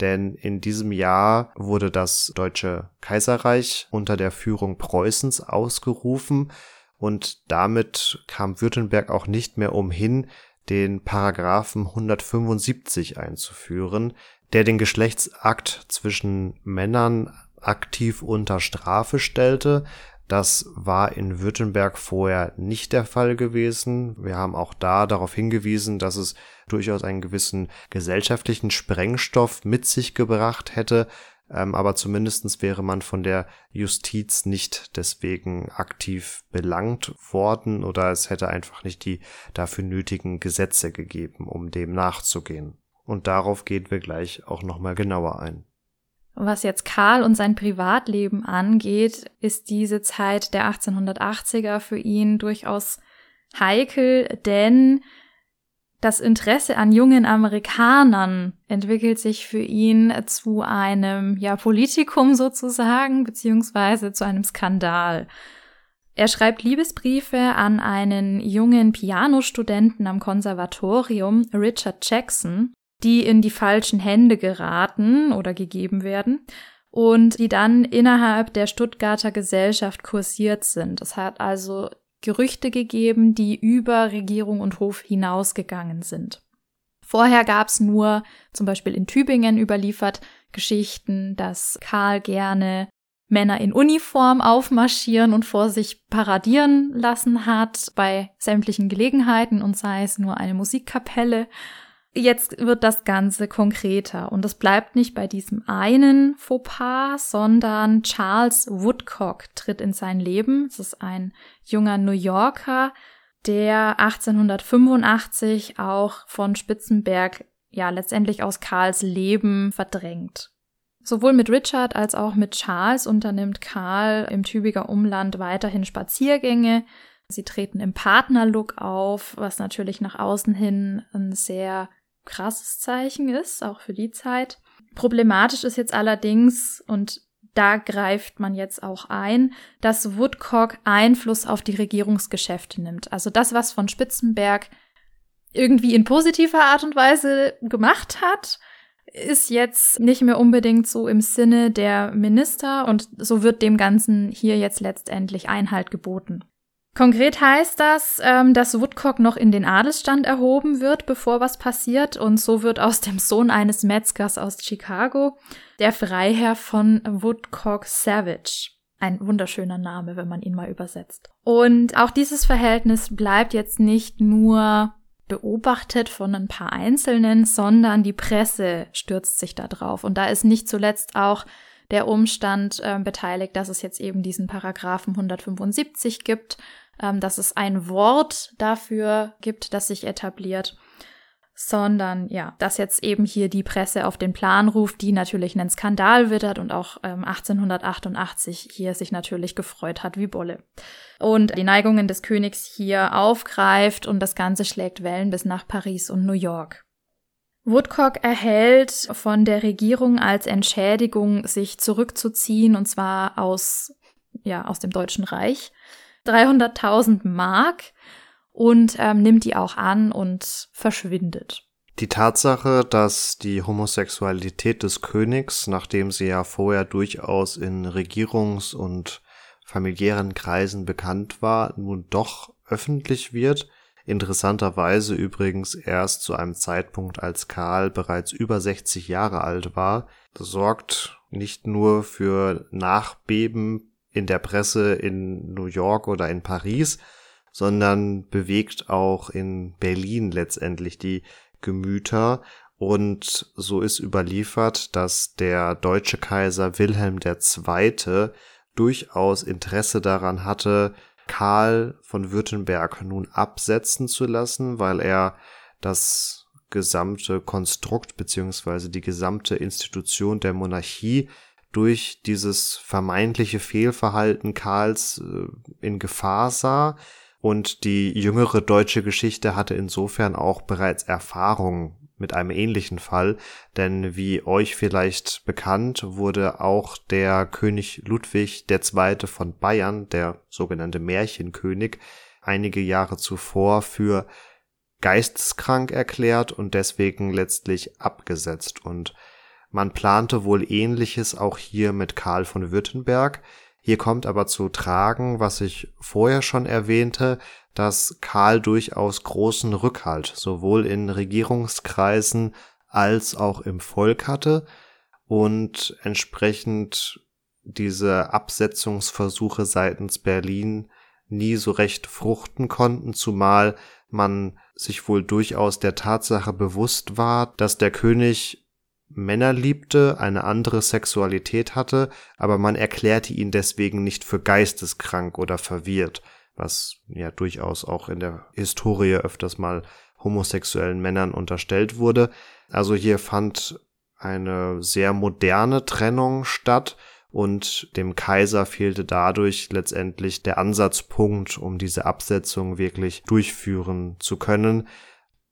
denn in diesem Jahr wurde das Deutsche Kaiserreich unter der Führung Preußens ausgerufen und damit kam Württemberg auch nicht mehr umhin, den Paragraphen 175 einzuführen, der den Geschlechtsakt zwischen Männern aktiv unter Strafe stellte. Das war in Württemberg vorher nicht der Fall gewesen. Wir haben auch da darauf hingewiesen, dass es durchaus einen gewissen gesellschaftlichen Sprengstoff mit sich gebracht hätte, ähm, aber zumindestens wäre man von der Justiz nicht deswegen aktiv belangt worden oder es hätte einfach nicht die dafür nötigen Gesetze gegeben, um dem nachzugehen. Und darauf gehen wir gleich auch nochmal genauer ein. Was jetzt Karl und sein Privatleben angeht, ist diese Zeit der 1880er für ihn durchaus heikel, denn das Interesse an jungen Amerikanern entwickelt sich für ihn zu einem ja, Politikum sozusagen, beziehungsweise zu einem Skandal. Er schreibt Liebesbriefe an einen jungen Pianostudenten am Konservatorium, Richard Jackson, die in die falschen Hände geraten oder gegeben werden und die dann innerhalb der Stuttgarter Gesellschaft kursiert sind. Das hat also Gerüchte gegeben, die über Regierung und Hof hinausgegangen sind. Vorher gab es nur, zum Beispiel in Tübingen überliefert, Geschichten, dass Karl gerne Männer in Uniform aufmarschieren und vor sich paradieren lassen hat bei sämtlichen Gelegenheiten und sei es nur eine Musikkapelle Jetzt wird das Ganze konkreter und es bleibt nicht bei diesem einen Fauxpas, sondern Charles Woodcock tritt in sein Leben. Es ist ein junger New Yorker, der 1885 auch von Spitzenberg ja letztendlich aus Karls Leben verdrängt. Sowohl mit Richard als auch mit Charles unternimmt Karl im Tübiger Umland weiterhin Spaziergänge. Sie treten im Partnerlook auf, was natürlich nach außen hin ein sehr krasses Zeichen ist, auch für die Zeit. Problematisch ist jetzt allerdings, und da greift man jetzt auch ein, dass Woodcock Einfluss auf die Regierungsgeschäfte nimmt. Also das, was von Spitzenberg irgendwie in positiver Art und Weise gemacht hat, ist jetzt nicht mehr unbedingt so im Sinne der Minister und so wird dem Ganzen hier jetzt letztendlich Einhalt geboten. Konkret heißt das, ähm, dass Woodcock noch in den Adelsstand erhoben wird, bevor was passiert. Und so wird aus dem Sohn eines Metzgers aus Chicago der Freiherr von Woodcock Savage. Ein wunderschöner Name, wenn man ihn mal übersetzt. Und auch dieses Verhältnis bleibt jetzt nicht nur beobachtet von ein paar Einzelnen, sondern die Presse stürzt sich da drauf. Und da ist nicht zuletzt auch der Umstand äh, beteiligt, dass es jetzt eben diesen Paragraphen 175 gibt ähm, dass es ein Wort dafür gibt, das sich etabliert, sondern ja, dass jetzt eben hier die Presse auf den Plan ruft, die natürlich einen Skandal wittert und auch ähm, 1888 hier sich natürlich gefreut hat wie Bolle. Und die Neigungen des Königs hier aufgreift und das Ganze schlägt Wellen bis nach Paris und New York. Woodcock erhält von der Regierung als Entschädigung, sich zurückzuziehen, und zwar aus, ja, aus dem Deutschen Reich. 300.000 Mark und ähm, nimmt die auch an und verschwindet. Die Tatsache, dass die Homosexualität des Königs, nachdem sie ja vorher durchaus in Regierungs- und familiären Kreisen bekannt war, nun doch öffentlich wird. Interessanterweise übrigens erst zu einem Zeitpunkt, als Karl bereits über 60 Jahre alt war. Sorgt nicht nur für Nachbeben in der Presse in New York oder in Paris, sondern bewegt auch in Berlin letztendlich die Gemüter. Und so ist überliefert, dass der deutsche Kaiser Wilhelm II. durchaus Interesse daran hatte, Karl von Württemberg nun absetzen zu lassen, weil er das gesamte Konstrukt beziehungsweise die gesamte Institution der Monarchie durch dieses vermeintliche Fehlverhalten Karls äh, in Gefahr sah. Und die jüngere deutsche Geschichte hatte insofern auch bereits Erfahrung mit einem ähnlichen Fall, denn wie euch vielleicht bekannt, wurde auch der König Ludwig II. von Bayern, der sogenannte Märchenkönig, einige Jahre zuvor für geisteskrank erklärt und deswegen letztlich abgesetzt und man plante wohl ähnliches auch hier mit Karl von Württemberg. Hier kommt aber zu tragen, was ich vorher schon erwähnte, dass Karl durchaus großen Rückhalt sowohl in Regierungskreisen als auch im Volk hatte und entsprechend diese Absetzungsversuche seitens Berlin nie so recht fruchten konnten, zumal man sich wohl durchaus der Tatsache bewusst war, dass der König Männer liebte, eine andere Sexualität hatte, aber man erklärte ihn deswegen nicht für geisteskrank oder verwirrt, was ja durchaus auch in der Historie öfters mal homosexuellen Männern unterstellt wurde. Also hier fand eine sehr moderne Trennung statt und dem Kaiser fehlte dadurch letztendlich der Ansatzpunkt, um diese Absetzung wirklich durchführen zu können.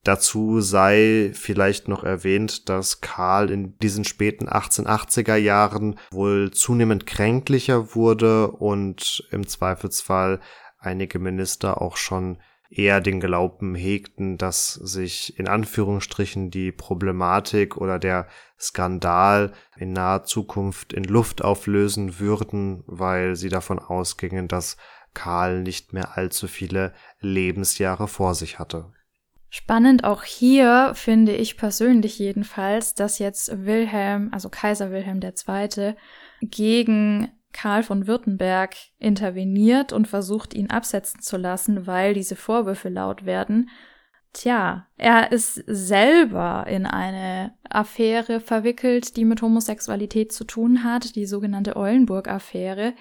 Dazu sei vielleicht noch erwähnt, dass Karl in diesen späten 1880er Jahren wohl zunehmend kränklicher wurde und im Zweifelsfall einige Minister auch schon eher den Glauben hegten, dass sich in Anführungsstrichen die Problematik oder der Skandal in naher Zukunft in Luft auflösen würden, weil sie davon ausgingen, dass Karl nicht mehr allzu viele Lebensjahre vor sich hatte. Spannend auch hier finde ich persönlich jedenfalls, dass jetzt Wilhelm, also Kaiser Wilhelm II., gegen Karl von Württemberg interveniert und versucht, ihn absetzen zu lassen, weil diese Vorwürfe laut werden. Tja, er ist selber in eine Affäre verwickelt, die mit Homosexualität zu tun hat, die sogenannte Eulenburg-Affäre,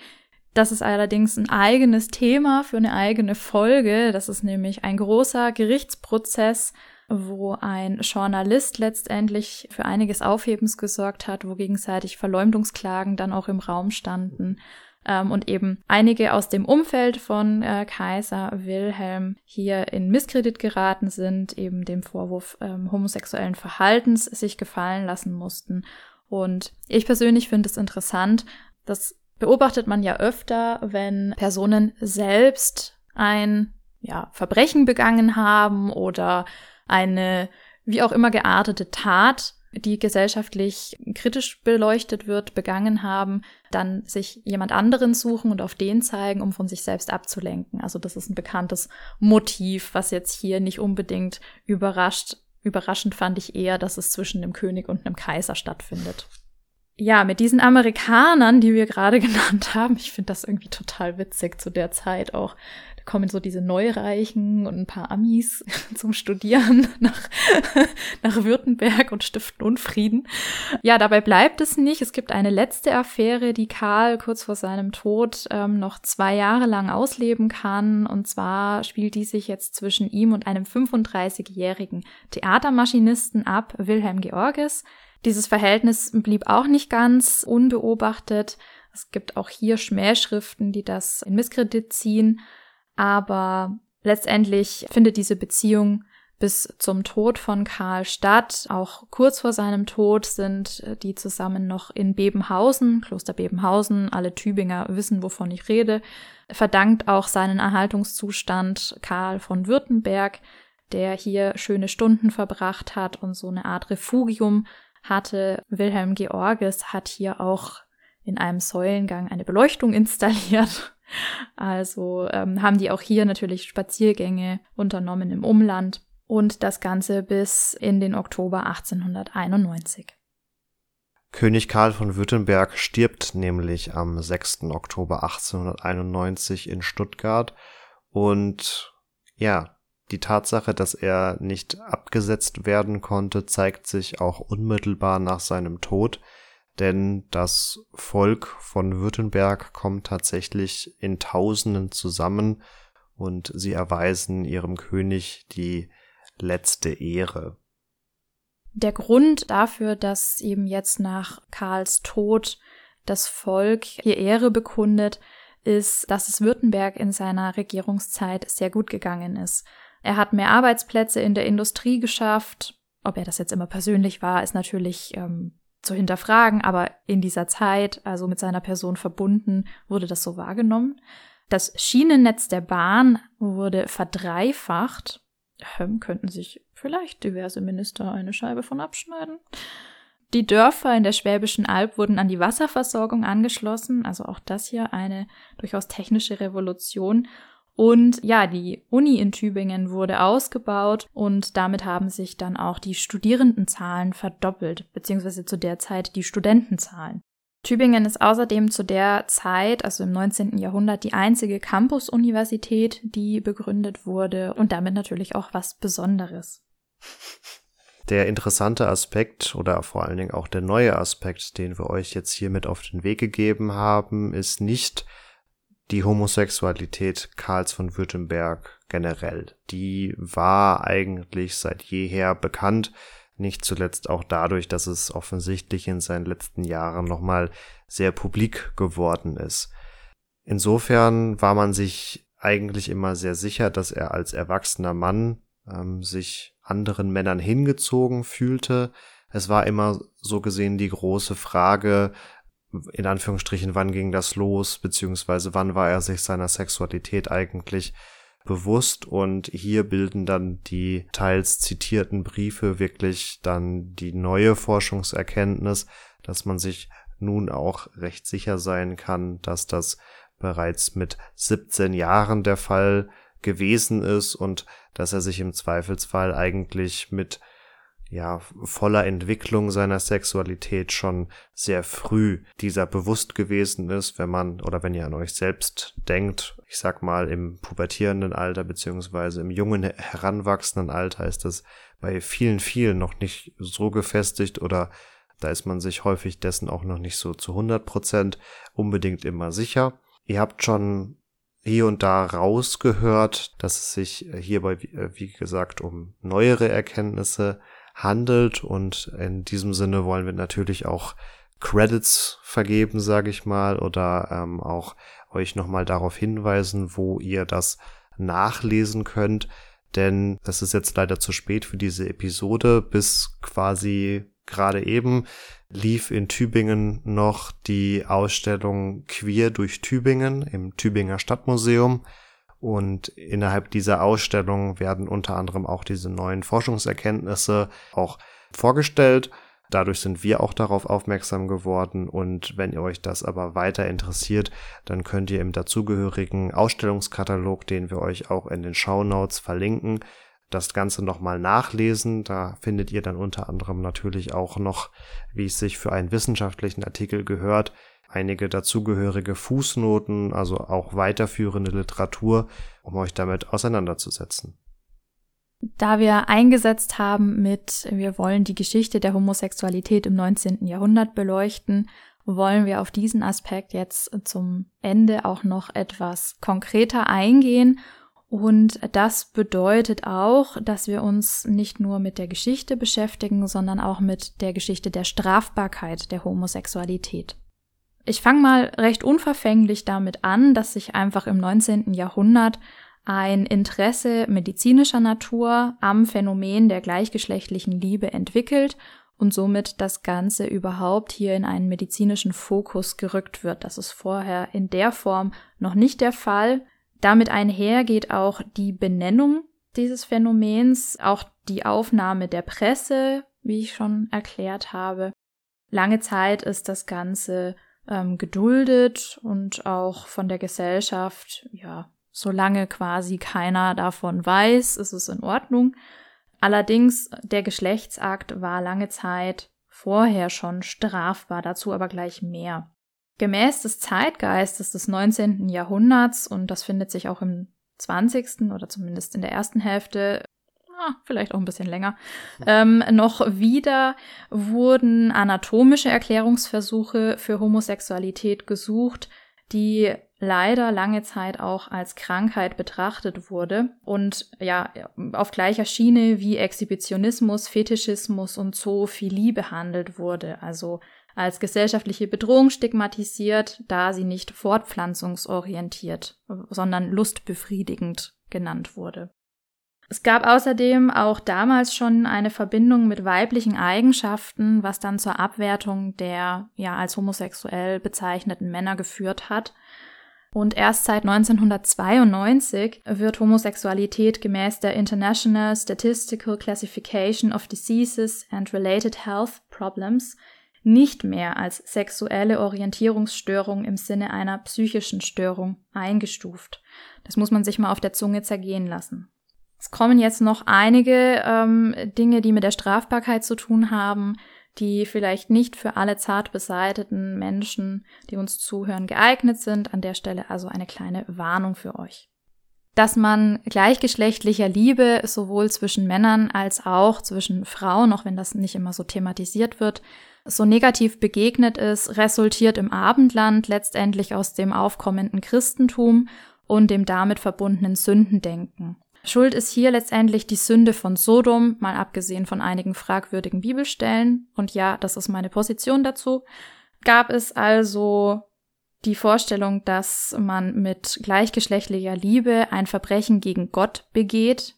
das ist allerdings ein eigenes Thema für eine eigene Folge. Das ist nämlich ein großer Gerichtsprozess, wo ein Journalist letztendlich für einiges Aufhebens gesorgt hat, wo gegenseitig Verleumdungsklagen dann auch im Raum standen. Ähm, und eben einige aus dem Umfeld von äh, Kaiser Wilhelm hier in Misskredit geraten sind, eben dem Vorwurf ähm, homosexuellen Verhaltens sich gefallen lassen mussten. Und ich persönlich finde es interessant, dass beobachtet man ja öfter, wenn Personen selbst ein ja, Verbrechen begangen haben oder eine wie auch immer geartete Tat, die gesellschaftlich kritisch beleuchtet wird, begangen haben, dann sich jemand anderen suchen und auf den zeigen, um von sich selbst abzulenken. Also das ist ein bekanntes Motiv, was jetzt hier nicht unbedingt überrascht. Überraschend fand ich eher, dass es zwischen dem König und einem Kaiser stattfindet ja, mit diesen Amerikanern, die wir gerade genannt haben, ich finde das irgendwie total witzig zu der Zeit auch. Da kommen so diese Neureichen und ein paar Amis zum Studieren nach, nach Württemberg und stiften Unfrieden. Ja, dabei bleibt es nicht. Es gibt eine letzte Affäre, die Karl kurz vor seinem Tod ähm, noch zwei Jahre lang ausleben kann. Und zwar spielt die sich jetzt zwischen ihm und einem 35-jährigen Theatermaschinisten ab, Wilhelm Georges. Dieses Verhältnis blieb auch nicht ganz unbeobachtet. Es gibt auch hier Schmähschriften, die das in Misskredit ziehen. Aber letztendlich findet diese Beziehung bis zum Tod von Karl statt. Auch kurz vor seinem Tod sind die zusammen noch in Bebenhausen, Kloster Bebenhausen. Alle Tübinger wissen, wovon ich rede. Verdankt auch seinen Erhaltungszustand Karl von Württemberg, der hier schöne Stunden verbracht hat und so eine Art Refugium hatte. Wilhelm Georges hat hier auch in einem Säulengang eine Beleuchtung installiert. Also ähm, haben die auch hier natürlich Spaziergänge unternommen im Umland und das Ganze bis in den Oktober 1891. König Karl von Württemberg stirbt nämlich am 6. Oktober 1891 in Stuttgart und ja, die Tatsache, dass er nicht abgesetzt werden konnte, zeigt sich auch unmittelbar nach seinem Tod, denn das Volk von Württemberg kommt tatsächlich in Tausenden zusammen und sie erweisen ihrem König die letzte Ehre. Der Grund dafür, dass eben jetzt nach Karls Tod das Volk ihr Ehre bekundet, ist, dass es Württemberg in seiner Regierungszeit sehr gut gegangen ist. Er hat mehr Arbeitsplätze in der Industrie geschafft. Ob er das jetzt immer persönlich war, ist natürlich ähm, zu hinterfragen, aber in dieser Zeit, also mit seiner Person verbunden, wurde das so wahrgenommen. Das Schienennetz der Bahn wurde verdreifacht. Ähm, könnten sich vielleicht diverse Minister eine Scheibe von abschneiden. Die Dörfer in der Schwäbischen Alb wurden an die Wasserversorgung angeschlossen, also auch das hier eine durchaus technische Revolution. Und ja, die Uni in Tübingen wurde ausgebaut und damit haben sich dann auch die Studierendenzahlen verdoppelt, beziehungsweise zu der Zeit die Studentenzahlen. Tübingen ist außerdem zu der Zeit, also im 19. Jahrhundert, die einzige Campus-Universität, die begründet wurde und damit natürlich auch was Besonderes. Der interessante Aspekt oder vor allen Dingen auch der neue Aspekt, den wir euch jetzt hier mit auf den Weg gegeben haben, ist nicht die Homosexualität Karls von Württemberg generell. Die war eigentlich seit jeher bekannt, nicht zuletzt auch dadurch, dass es offensichtlich in seinen letzten Jahren nochmal sehr publik geworden ist. Insofern war man sich eigentlich immer sehr sicher, dass er als erwachsener Mann ähm, sich anderen Männern hingezogen fühlte. Es war immer so gesehen die große Frage, in Anführungsstrichen, wann ging das los, beziehungsweise wann war er sich seiner Sexualität eigentlich bewusst? Und hier bilden dann die teils zitierten Briefe wirklich dann die neue Forschungserkenntnis, dass man sich nun auch recht sicher sein kann, dass das bereits mit 17 Jahren der Fall gewesen ist und dass er sich im Zweifelsfall eigentlich mit ja, voller Entwicklung seiner Sexualität schon sehr früh dieser bewusst gewesen ist, wenn man oder wenn ihr an euch selbst denkt, ich sag mal im pubertierenden Alter beziehungsweise im jungen heranwachsenden Alter ist das bei vielen, vielen noch nicht so gefestigt oder da ist man sich häufig dessen auch noch nicht so zu 100 Prozent unbedingt immer sicher. Ihr habt schon hier und da rausgehört, dass es sich hierbei, wie gesagt, um neuere Erkenntnisse handelt. Und in diesem Sinne wollen wir natürlich auch Credits vergeben, sage ich mal, oder ähm, auch euch nochmal darauf hinweisen, wo ihr das nachlesen könnt, denn das ist jetzt leider zu spät für diese Episode, bis quasi gerade eben lief in Tübingen noch die Ausstellung Queer durch Tübingen im Tübinger Stadtmuseum. Und innerhalb dieser Ausstellung werden unter anderem auch diese neuen Forschungserkenntnisse auch vorgestellt. Dadurch sind wir auch darauf aufmerksam geworden und wenn ihr euch das aber weiter interessiert, dann könnt ihr im dazugehörigen Ausstellungskatalog, den wir euch auch in den Show Notes verlinken, das Ganze nochmal nachlesen. Da findet ihr dann unter anderem natürlich auch noch, wie es sich für einen wissenschaftlichen Artikel gehört, einige dazugehörige Fußnoten, also auch weiterführende Literatur, um euch damit auseinanderzusetzen. Da wir eingesetzt haben mit, wir wollen die Geschichte der Homosexualität im 19. Jahrhundert beleuchten, wollen wir auf diesen Aspekt jetzt zum Ende auch noch etwas konkreter eingehen. Und das bedeutet auch, dass wir uns nicht nur mit der Geschichte beschäftigen, sondern auch mit der Geschichte der Strafbarkeit der Homosexualität. Ich fange mal recht unverfänglich damit an, dass sich einfach im 19. Jahrhundert ein Interesse medizinischer Natur am Phänomen der gleichgeschlechtlichen Liebe entwickelt und somit das Ganze überhaupt hier in einen medizinischen Fokus gerückt wird. Das ist vorher in der Form noch nicht der Fall. Damit einher geht auch die Benennung dieses Phänomens, auch die Aufnahme der Presse, wie ich schon erklärt habe. Lange Zeit ist das Ganze ähm, geduldet und auch von der Gesellschaft, ja, solange quasi keiner davon weiß, ist es in Ordnung. Allerdings, der Geschlechtsakt war lange Zeit vorher schon strafbar, dazu aber gleich mehr. Gemäß des Zeitgeistes des 19. Jahrhunderts, und das findet sich auch im 20. oder zumindest in der ersten Hälfte, ah, vielleicht auch ein bisschen länger, ähm, noch wieder wurden anatomische Erklärungsversuche für Homosexualität gesucht, die leider lange Zeit auch als Krankheit betrachtet wurde und ja auf gleicher Schiene wie Exhibitionismus, Fetischismus und Zoophilie behandelt wurde, also als gesellschaftliche Bedrohung stigmatisiert, da sie nicht fortpflanzungsorientiert, sondern lustbefriedigend genannt wurde. Es gab außerdem auch damals schon eine Verbindung mit weiblichen Eigenschaften, was dann zur Abwertung der ja als homosexuell bezeichneten Männer geführt hat. Und erst seit 1992 wird Homosexualität gemäß der International Statistical Classification of Diseases and Related Health Problems nicht mehr als sexuelle Orientierungsstörung im Sinne einer psychischen Störung eingestuft. Das muss man sich mal auf der Zunge zergehen lassen. Es kommen jetzt noch einige ähm, Dinge, die mit der Strafbarkeit zu tun haben, die vielleicht nicht für alle zart beseiteten Menschen, die uns zuhören, geeignet sind. An der Stelle also eine kleine Warnung für euch. Dass man gleichgeschlechtlicher Liebe sowohl zwischen Männern als auch zwischen Frauen, auch wenn das nicht immer so thematisiert wird, so negativ begegnet ist, resultiert im Abendland letztendlich aus dem aufkommenden Christentum und dem damit verbundenen Sündendenken. Schuld ist hier letztendlich die Sünde von Sodom, mal abgesehen von einigen fragwürdigen Bibelstellen. Und ja, das ist meine Position dazu. Gab es also die Vorstellung, dass man mit gleichgeschlechtlicher Liebe ein Verbrechen gegen Gott begeht,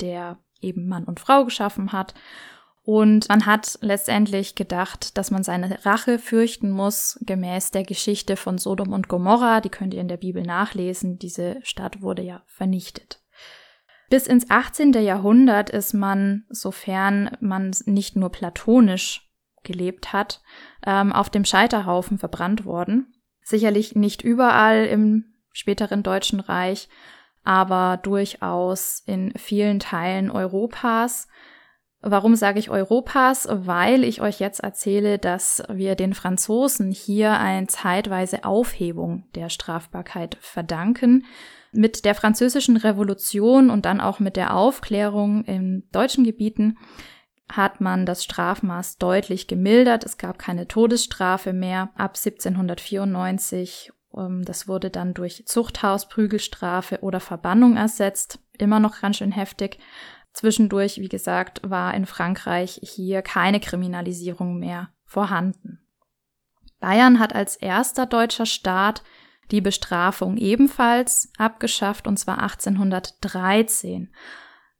der eben Mann und Frau geschaffen hat. Und man hat letztendlich gedacht, dass man seine Rache fürchten muss, gemäß der Geschichte von Sodom und Gomorra. Die könnt ihr in der Bibel nachlesen. Diese Stadt wurde ja vernichtet. Bis ins 18. Jahrhundert ist man, sofern man nicht nur platonisch gelebt hat, ähm, auf dem Scheiterhaufen verbrannt worden. Sicherlich nicht überall im späteren Deutschen Reich, aber durchaus in vielen Teilen Europas. Warum sage ich Europas? Weil ich euch jetzt erzähle, dass wir den Franzosen hier eine zeitweise Aufhebung der Strafbarkeit verdanken mit der französischen Revolution und dann auch mit der Aufklärung in deutschen Gebieten hat man das Strafmaß deutlich gemildert. Es gab keine Todesstrafe mehr ab 1794. Ähm, das wurde dann durch Zuchthaus, Prügelstrafe oder Verbannung ersetzt. Immer noch ganz schön heftig. Zwischendurch, wie gesagt, war in Frankreich hier keine Kriminalisierung mehr vorhanden. Bayern hat als erster deutscher Staat die Bestrafung ebenfalls abgeschafft, und zwar 1813.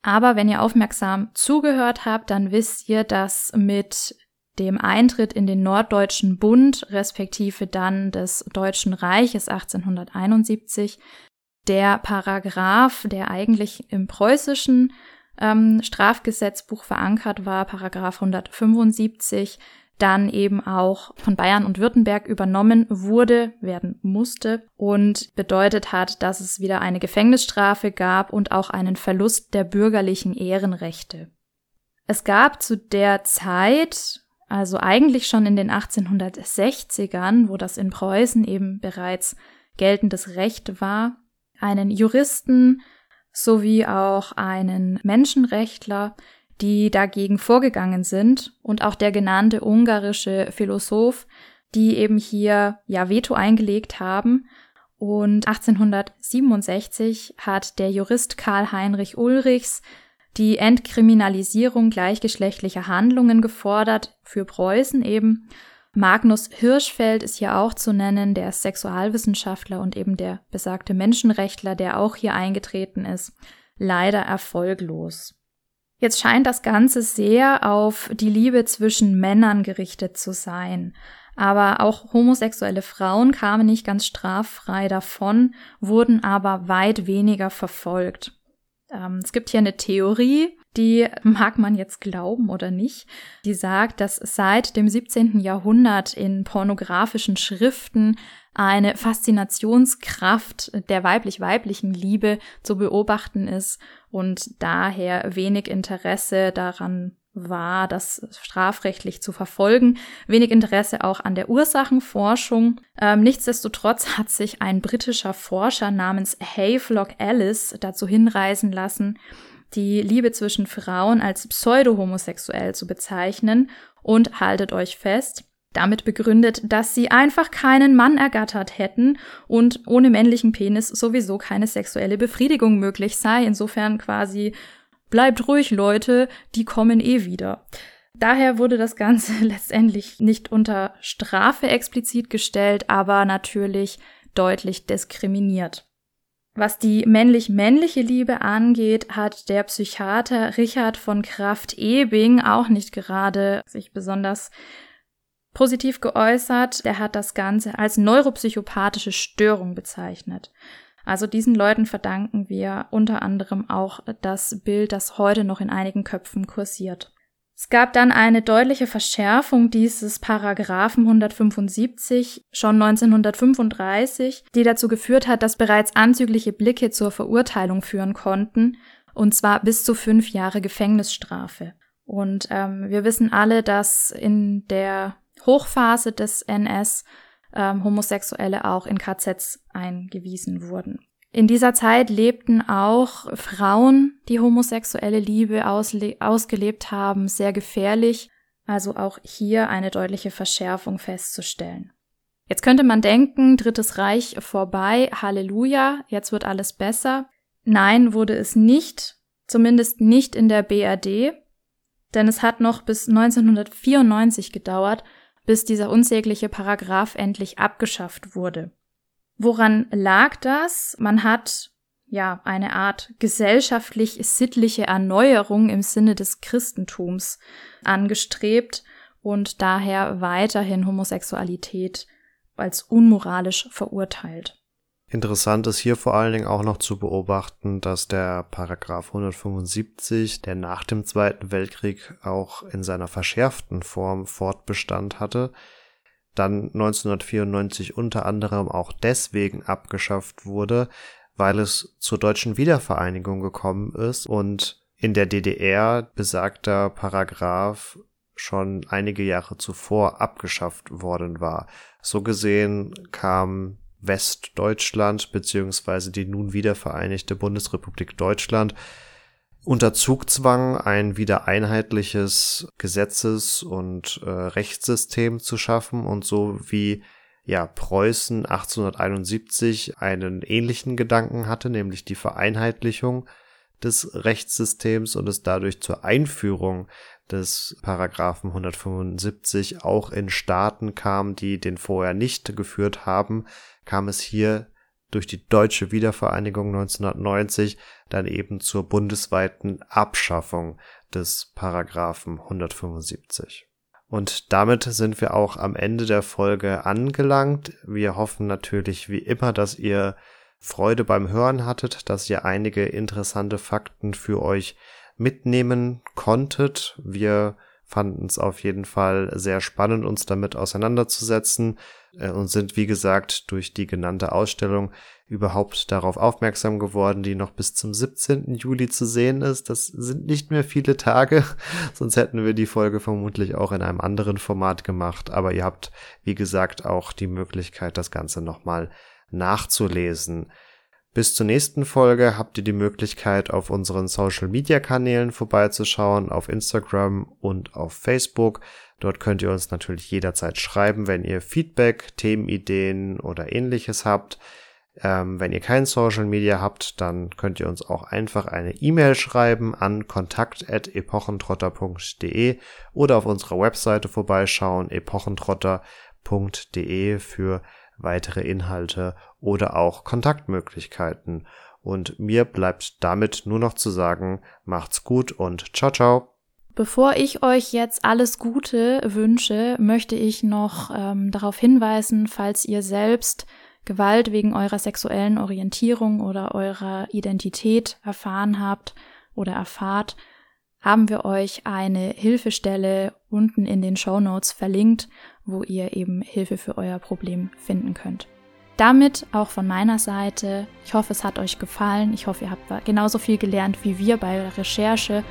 Aber wenn ihr aufmerksam zugehört habt, dann wisst ihr, dass mit dem Eintritt in den Norddeutschen Bund, respektive dann des Deutschen Reiches 1871, der Paragraph, der eigentlich im preußischen ähm, Strafgesetzbuch verankert war, Paragraph 175, dann eben auch von Bayern und Württemberg übernommen wurde, werden musste und bedeutet hat, dass es wieder eine Gefängnisstrafe gab und auch einen Verlust der bürgerlichen Ehrenrechte. Es gab zu der Zeit, also eigentlich schon in den 1860ern, wo das in Preußen eben bereits geltendes Recht war, einen Juristen sowie auch einen Menschenrechtler, die dagegen vorgegangen sind und auch der genannte ungarische Philosoph, die eben hier ja Veto eingelegt haben. Und 1867 hat der Jurist Karl Heinrich Ulrichs die Entkriminalisierung gleichgeschlechtlicher Handlungen gefordert, für Preußen eben. Magnus Hirschfeld ist hier auch zu nennen, der Sexualwissenschaftler und eben der besagte Menschenrechtler, der auch hier eingetreten ist. Leider erfolglos. Jetzt scheint das Ganze sehr auf die Liebe zwischen Männern gerichtet zu sein. Aber auch homosexuelle Frauen kamen nicht ganz straffrei davon, wurden aber weit weniger verfolgt. Ähm, es gibt hier eine Theorie, die mag man jetzt glauben oder nicht. Die sagt, dass seit dem 17. Jahrhundert in pornografischen Schriften eine Faszinationskraft der weiblich-weiblichen Liebe zu beobachten ist und daher wenig Interesse daran war, das strafrechtlich zu verfolgen. Wenig Interesse auch an der Ursachenforschung. Ähm, nichtsdestotrotz hat sich ein britischer Forscher namens Havelock Ellis dazu hinreisen lassen, die Liebe zwischen Frauen als pseudo-homosexuell zu bezeichnen und haltet euch fest, damit begründet, dass sie einfach keinen Mann ergattert hätten und ohne männlichen Penis sowieso keine sexuelle Befriedigung möglich sei. Insofern quasi bleibt ruhig, Leute, die kommen eh wieder. Daher wurde das Ganze letztendlich nicht unter Strafe explizit gestellt, aber natürlich deutlich diskriminiert. Was die männlich-männliche Liebe angeht, hat der Psychiater Richard von Kraft-Ebing auch nicht gerade sich besonders positiv geäußert. Der hat das Ganze als neuropsychopathische Störung bezeichnet. Also diesen Leuten verdanken wir unter anderem auch das Bild, das heute noch in einigen Köpfen kursiert. Es gab dann eine deutliche Verschärfung dieses Paragraphen 175 schon 1935, die dazu geführt hat, dass bereits anzügliche Blicke zur Verurteilung führen konnten, und zwar bis zu fünf Jahre Gefängnisstrafe. Und ähm, wir wissen alle, dass in der Hochphase des NS ähm, Homosexuelle auch in KZs eingewiesen wurden. In dieser Zeit lebten auch Frauen, die homosexuelle Liebe ausgelebt haben, sehr gefährlich, also auch hier eine deutliche Verschärfung festzustellen. Jetzt könnte man denken, Drittes Reich vorbei, Halleluja, jetzt wird alles besser. Nein, wurde es nicht, zumindest nicht in der BRD, denn es hat noch bis 1994 gedauert, bis dieser unsägliche Paragraph endlich abgeschafft wurde. Woran lag das? Man hat ja eine Art gesellschaftlich-sittliche Erneuerung im Sinne des Christentums angestrebt und daher weiterhin Homosexualität als unmoralisch verurteilt. Interessant ist hier vor allen Dingen auch noch zu beobachten, dass der Paragraph 175, der nach dem Zweiten Weltkrieg auch in seiner verschärften Form Fortbestand hatte, dann 1994 unter anderem auch deswegen abgeschafft wurde, weil es zur deutschen Wiedervereinigung gekommen ist und in der DDR besagter Paragraph schon einige Jahre zuvor abgeschafft worden war. So gesehen kam Westdeutschland beziehungsweise die nun wiedervereinigte Bundesrepublik Deutschland unter Zugzwang ein wieder einheitliches Gesetzes- und äh, Rechtssystem zu schaffen und so wie ja Preußen 1871 einen ähnlichen Gedanken hatte, nämlich die Vereinheitlichung des Rechtssystems und es dadurch zur Einführung des Paragraphen 175 auch in Staaten kam, die den vorher nicht geführt haben, kam es hier durch die deutsche Wiedervereinigung 1990 dann eben zur bundesweiten Abschaffung des Paragraphen 175. Und damit sind wir auch am Ende der Folge angelangt. Wir hoffen natürlich wie immer, dass ihr Freude beim Hören hattet, dass ihr einige interessante Fakten für euch mitnehmen konntet. Wir fanden es auf jeden Fall sehr spannend, uns damit auseinanderzusetzen äh, und sind, wie gesagt, durch die genannte Ausstellung überhaupt darauf aufmerksam geworden, die noch bis zum 17. Juli zu sehen ist. Das sind nicht mehr viele Tage, sonst hätten wir die Folge vermutlich auch in einem anderen Format gemacht. Aber ihr habt, wie gesagt, auch die Möglichkeit, das Ganze nochmal nachzulesen. Bis zur nächsten Folge habt ihr die Möglichkeit, auf unseren Social Media Kanälen vorbeizuschauen, auf Instagram und auf Facebook. Dort könnt ihr uns natürlich jederzeit schreiben, wenn ihr Feedback, Themenideen oder ähnliches habt. Ähm, wenn ihr kein Social Media habt, dann könnt ihr uns auch einfach eine E-Mail schreiben an kontakt.epochentrotter.de oder auf unserer Webseite vorbeischauen, epochentrotter.de für weitere Inhalte oder auch Kontaktmöglichkeiten. Und mir bleibt damit nur noch zu sagen, macht's gut und ciao, ciao. Bevor ich euch jetzt alles Gute wünsche, möchte ich noch ähm, darauf hinweisen, falls ihr selbst Gewalt wegen eurer sexuellen Orientierung oder eurer Identität erfahren habt oder erfahrt, haben wir euch eine Hilfestelle unten in den Show Notes verlinkt, wo ihr eben Hilfe für euer Problem finden könnt. Damit auch von meiner Seite, ich hoffe, es hat euch gefallen. Ich hoffe, ihr habt genauso viel gelernt wie wir bei der Recherche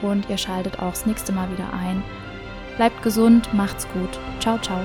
und ihr schaltet auch das nächste Mal wieder ein. Bleibt gesund, macht's gut. Ciao, ciao.